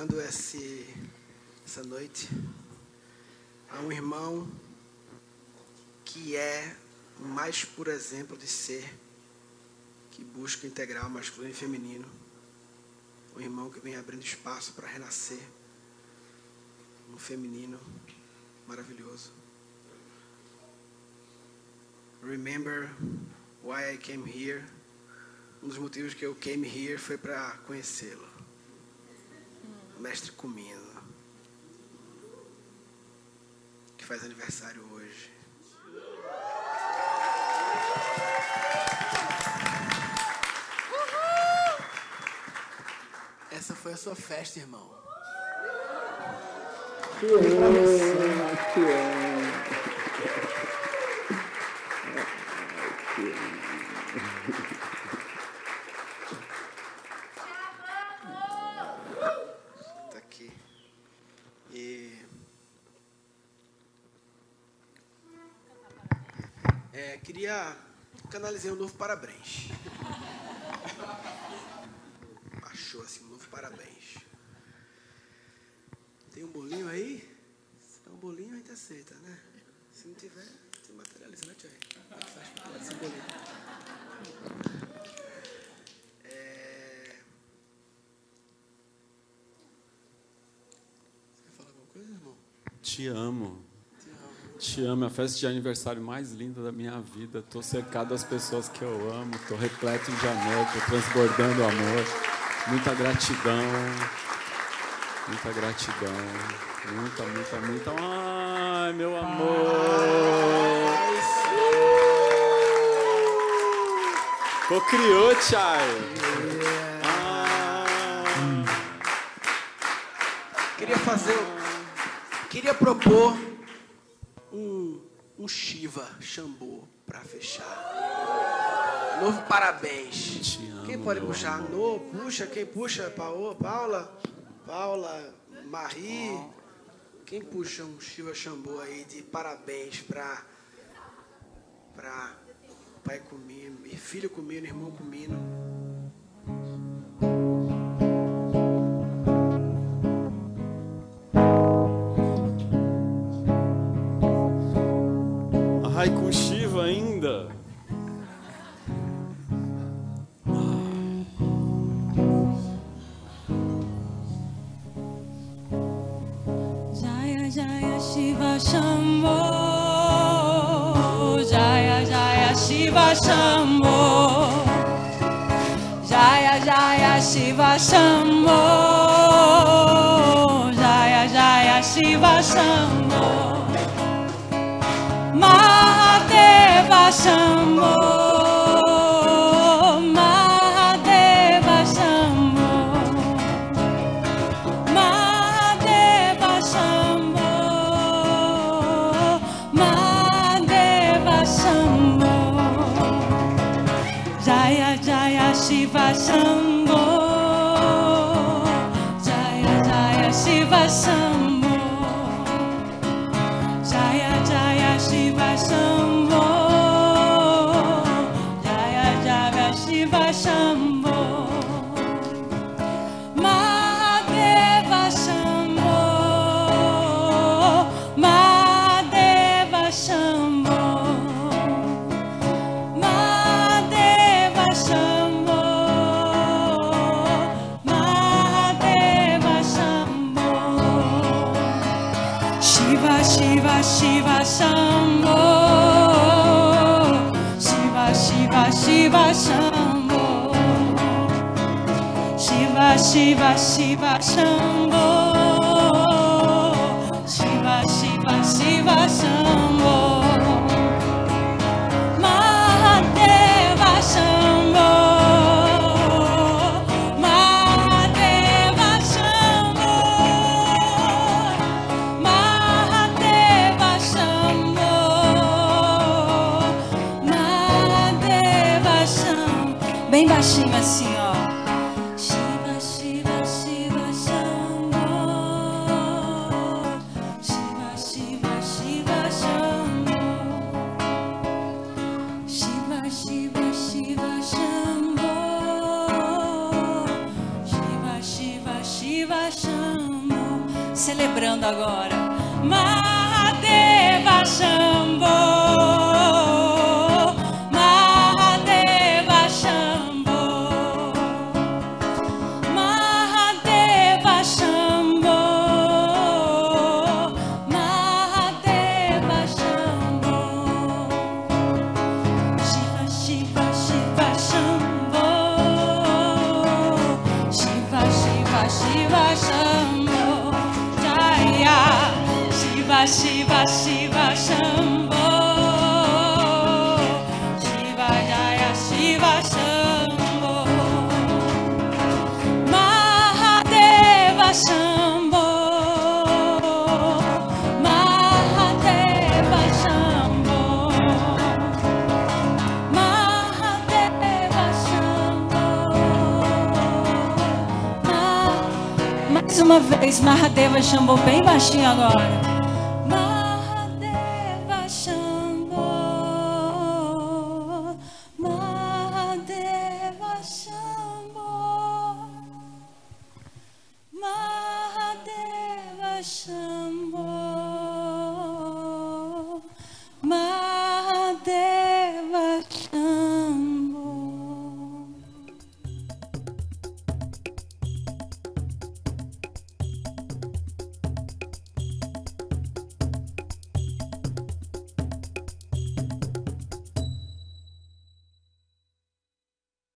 Dedicando esse, essa noite a um irmão que é o mais puro exemplo de ser que busca integrar o masculino e feminino. Um irmão que vem abrindo espaço para renascer um feminino maravilhoso. Remember why I came here. Um dos motivos que eu came here foi para conhecê-lo. Mestre Comino. Que faz aniversário hoje. Essa foi a sua festa, irmão. Te amo, te amo. Queria canalizar um novo parabéns. Achou assim, um novo parabéns. Tem um bolinho aí? Se tem um bolinho, a gente aceita, né? Se não tiver, você materializa, né, que faz desse bolinho? É... Quer falar alguma coisa, irmão? Te amo. Te amo. É a festa de aniversário mais linda da minha vida. Estou cercado das pessoas que eu amo. Estou repleto de amor. Estou transbordando amor. Muita gratidão. Muita gratidão. Muita, muita, muita. Ai, meu amor. Cocriou, Chay. Queria fazer. Queria propor um, Shiva Shambô para fechar. Novo parabéns. quem pode puxar? No, puxa, quem puxa? Paola, Paula? Paula, Marie. Quem puxa um Shiva Shambô aí de parabéns para para pai comigo, filho comigo, irmão comigo. Jaya Jaya Shiva Shambho. Jaya Jaya Shiva Shambho. Mahadeva Shambho vez, Mahadeva Shambho, bem baixinho agora.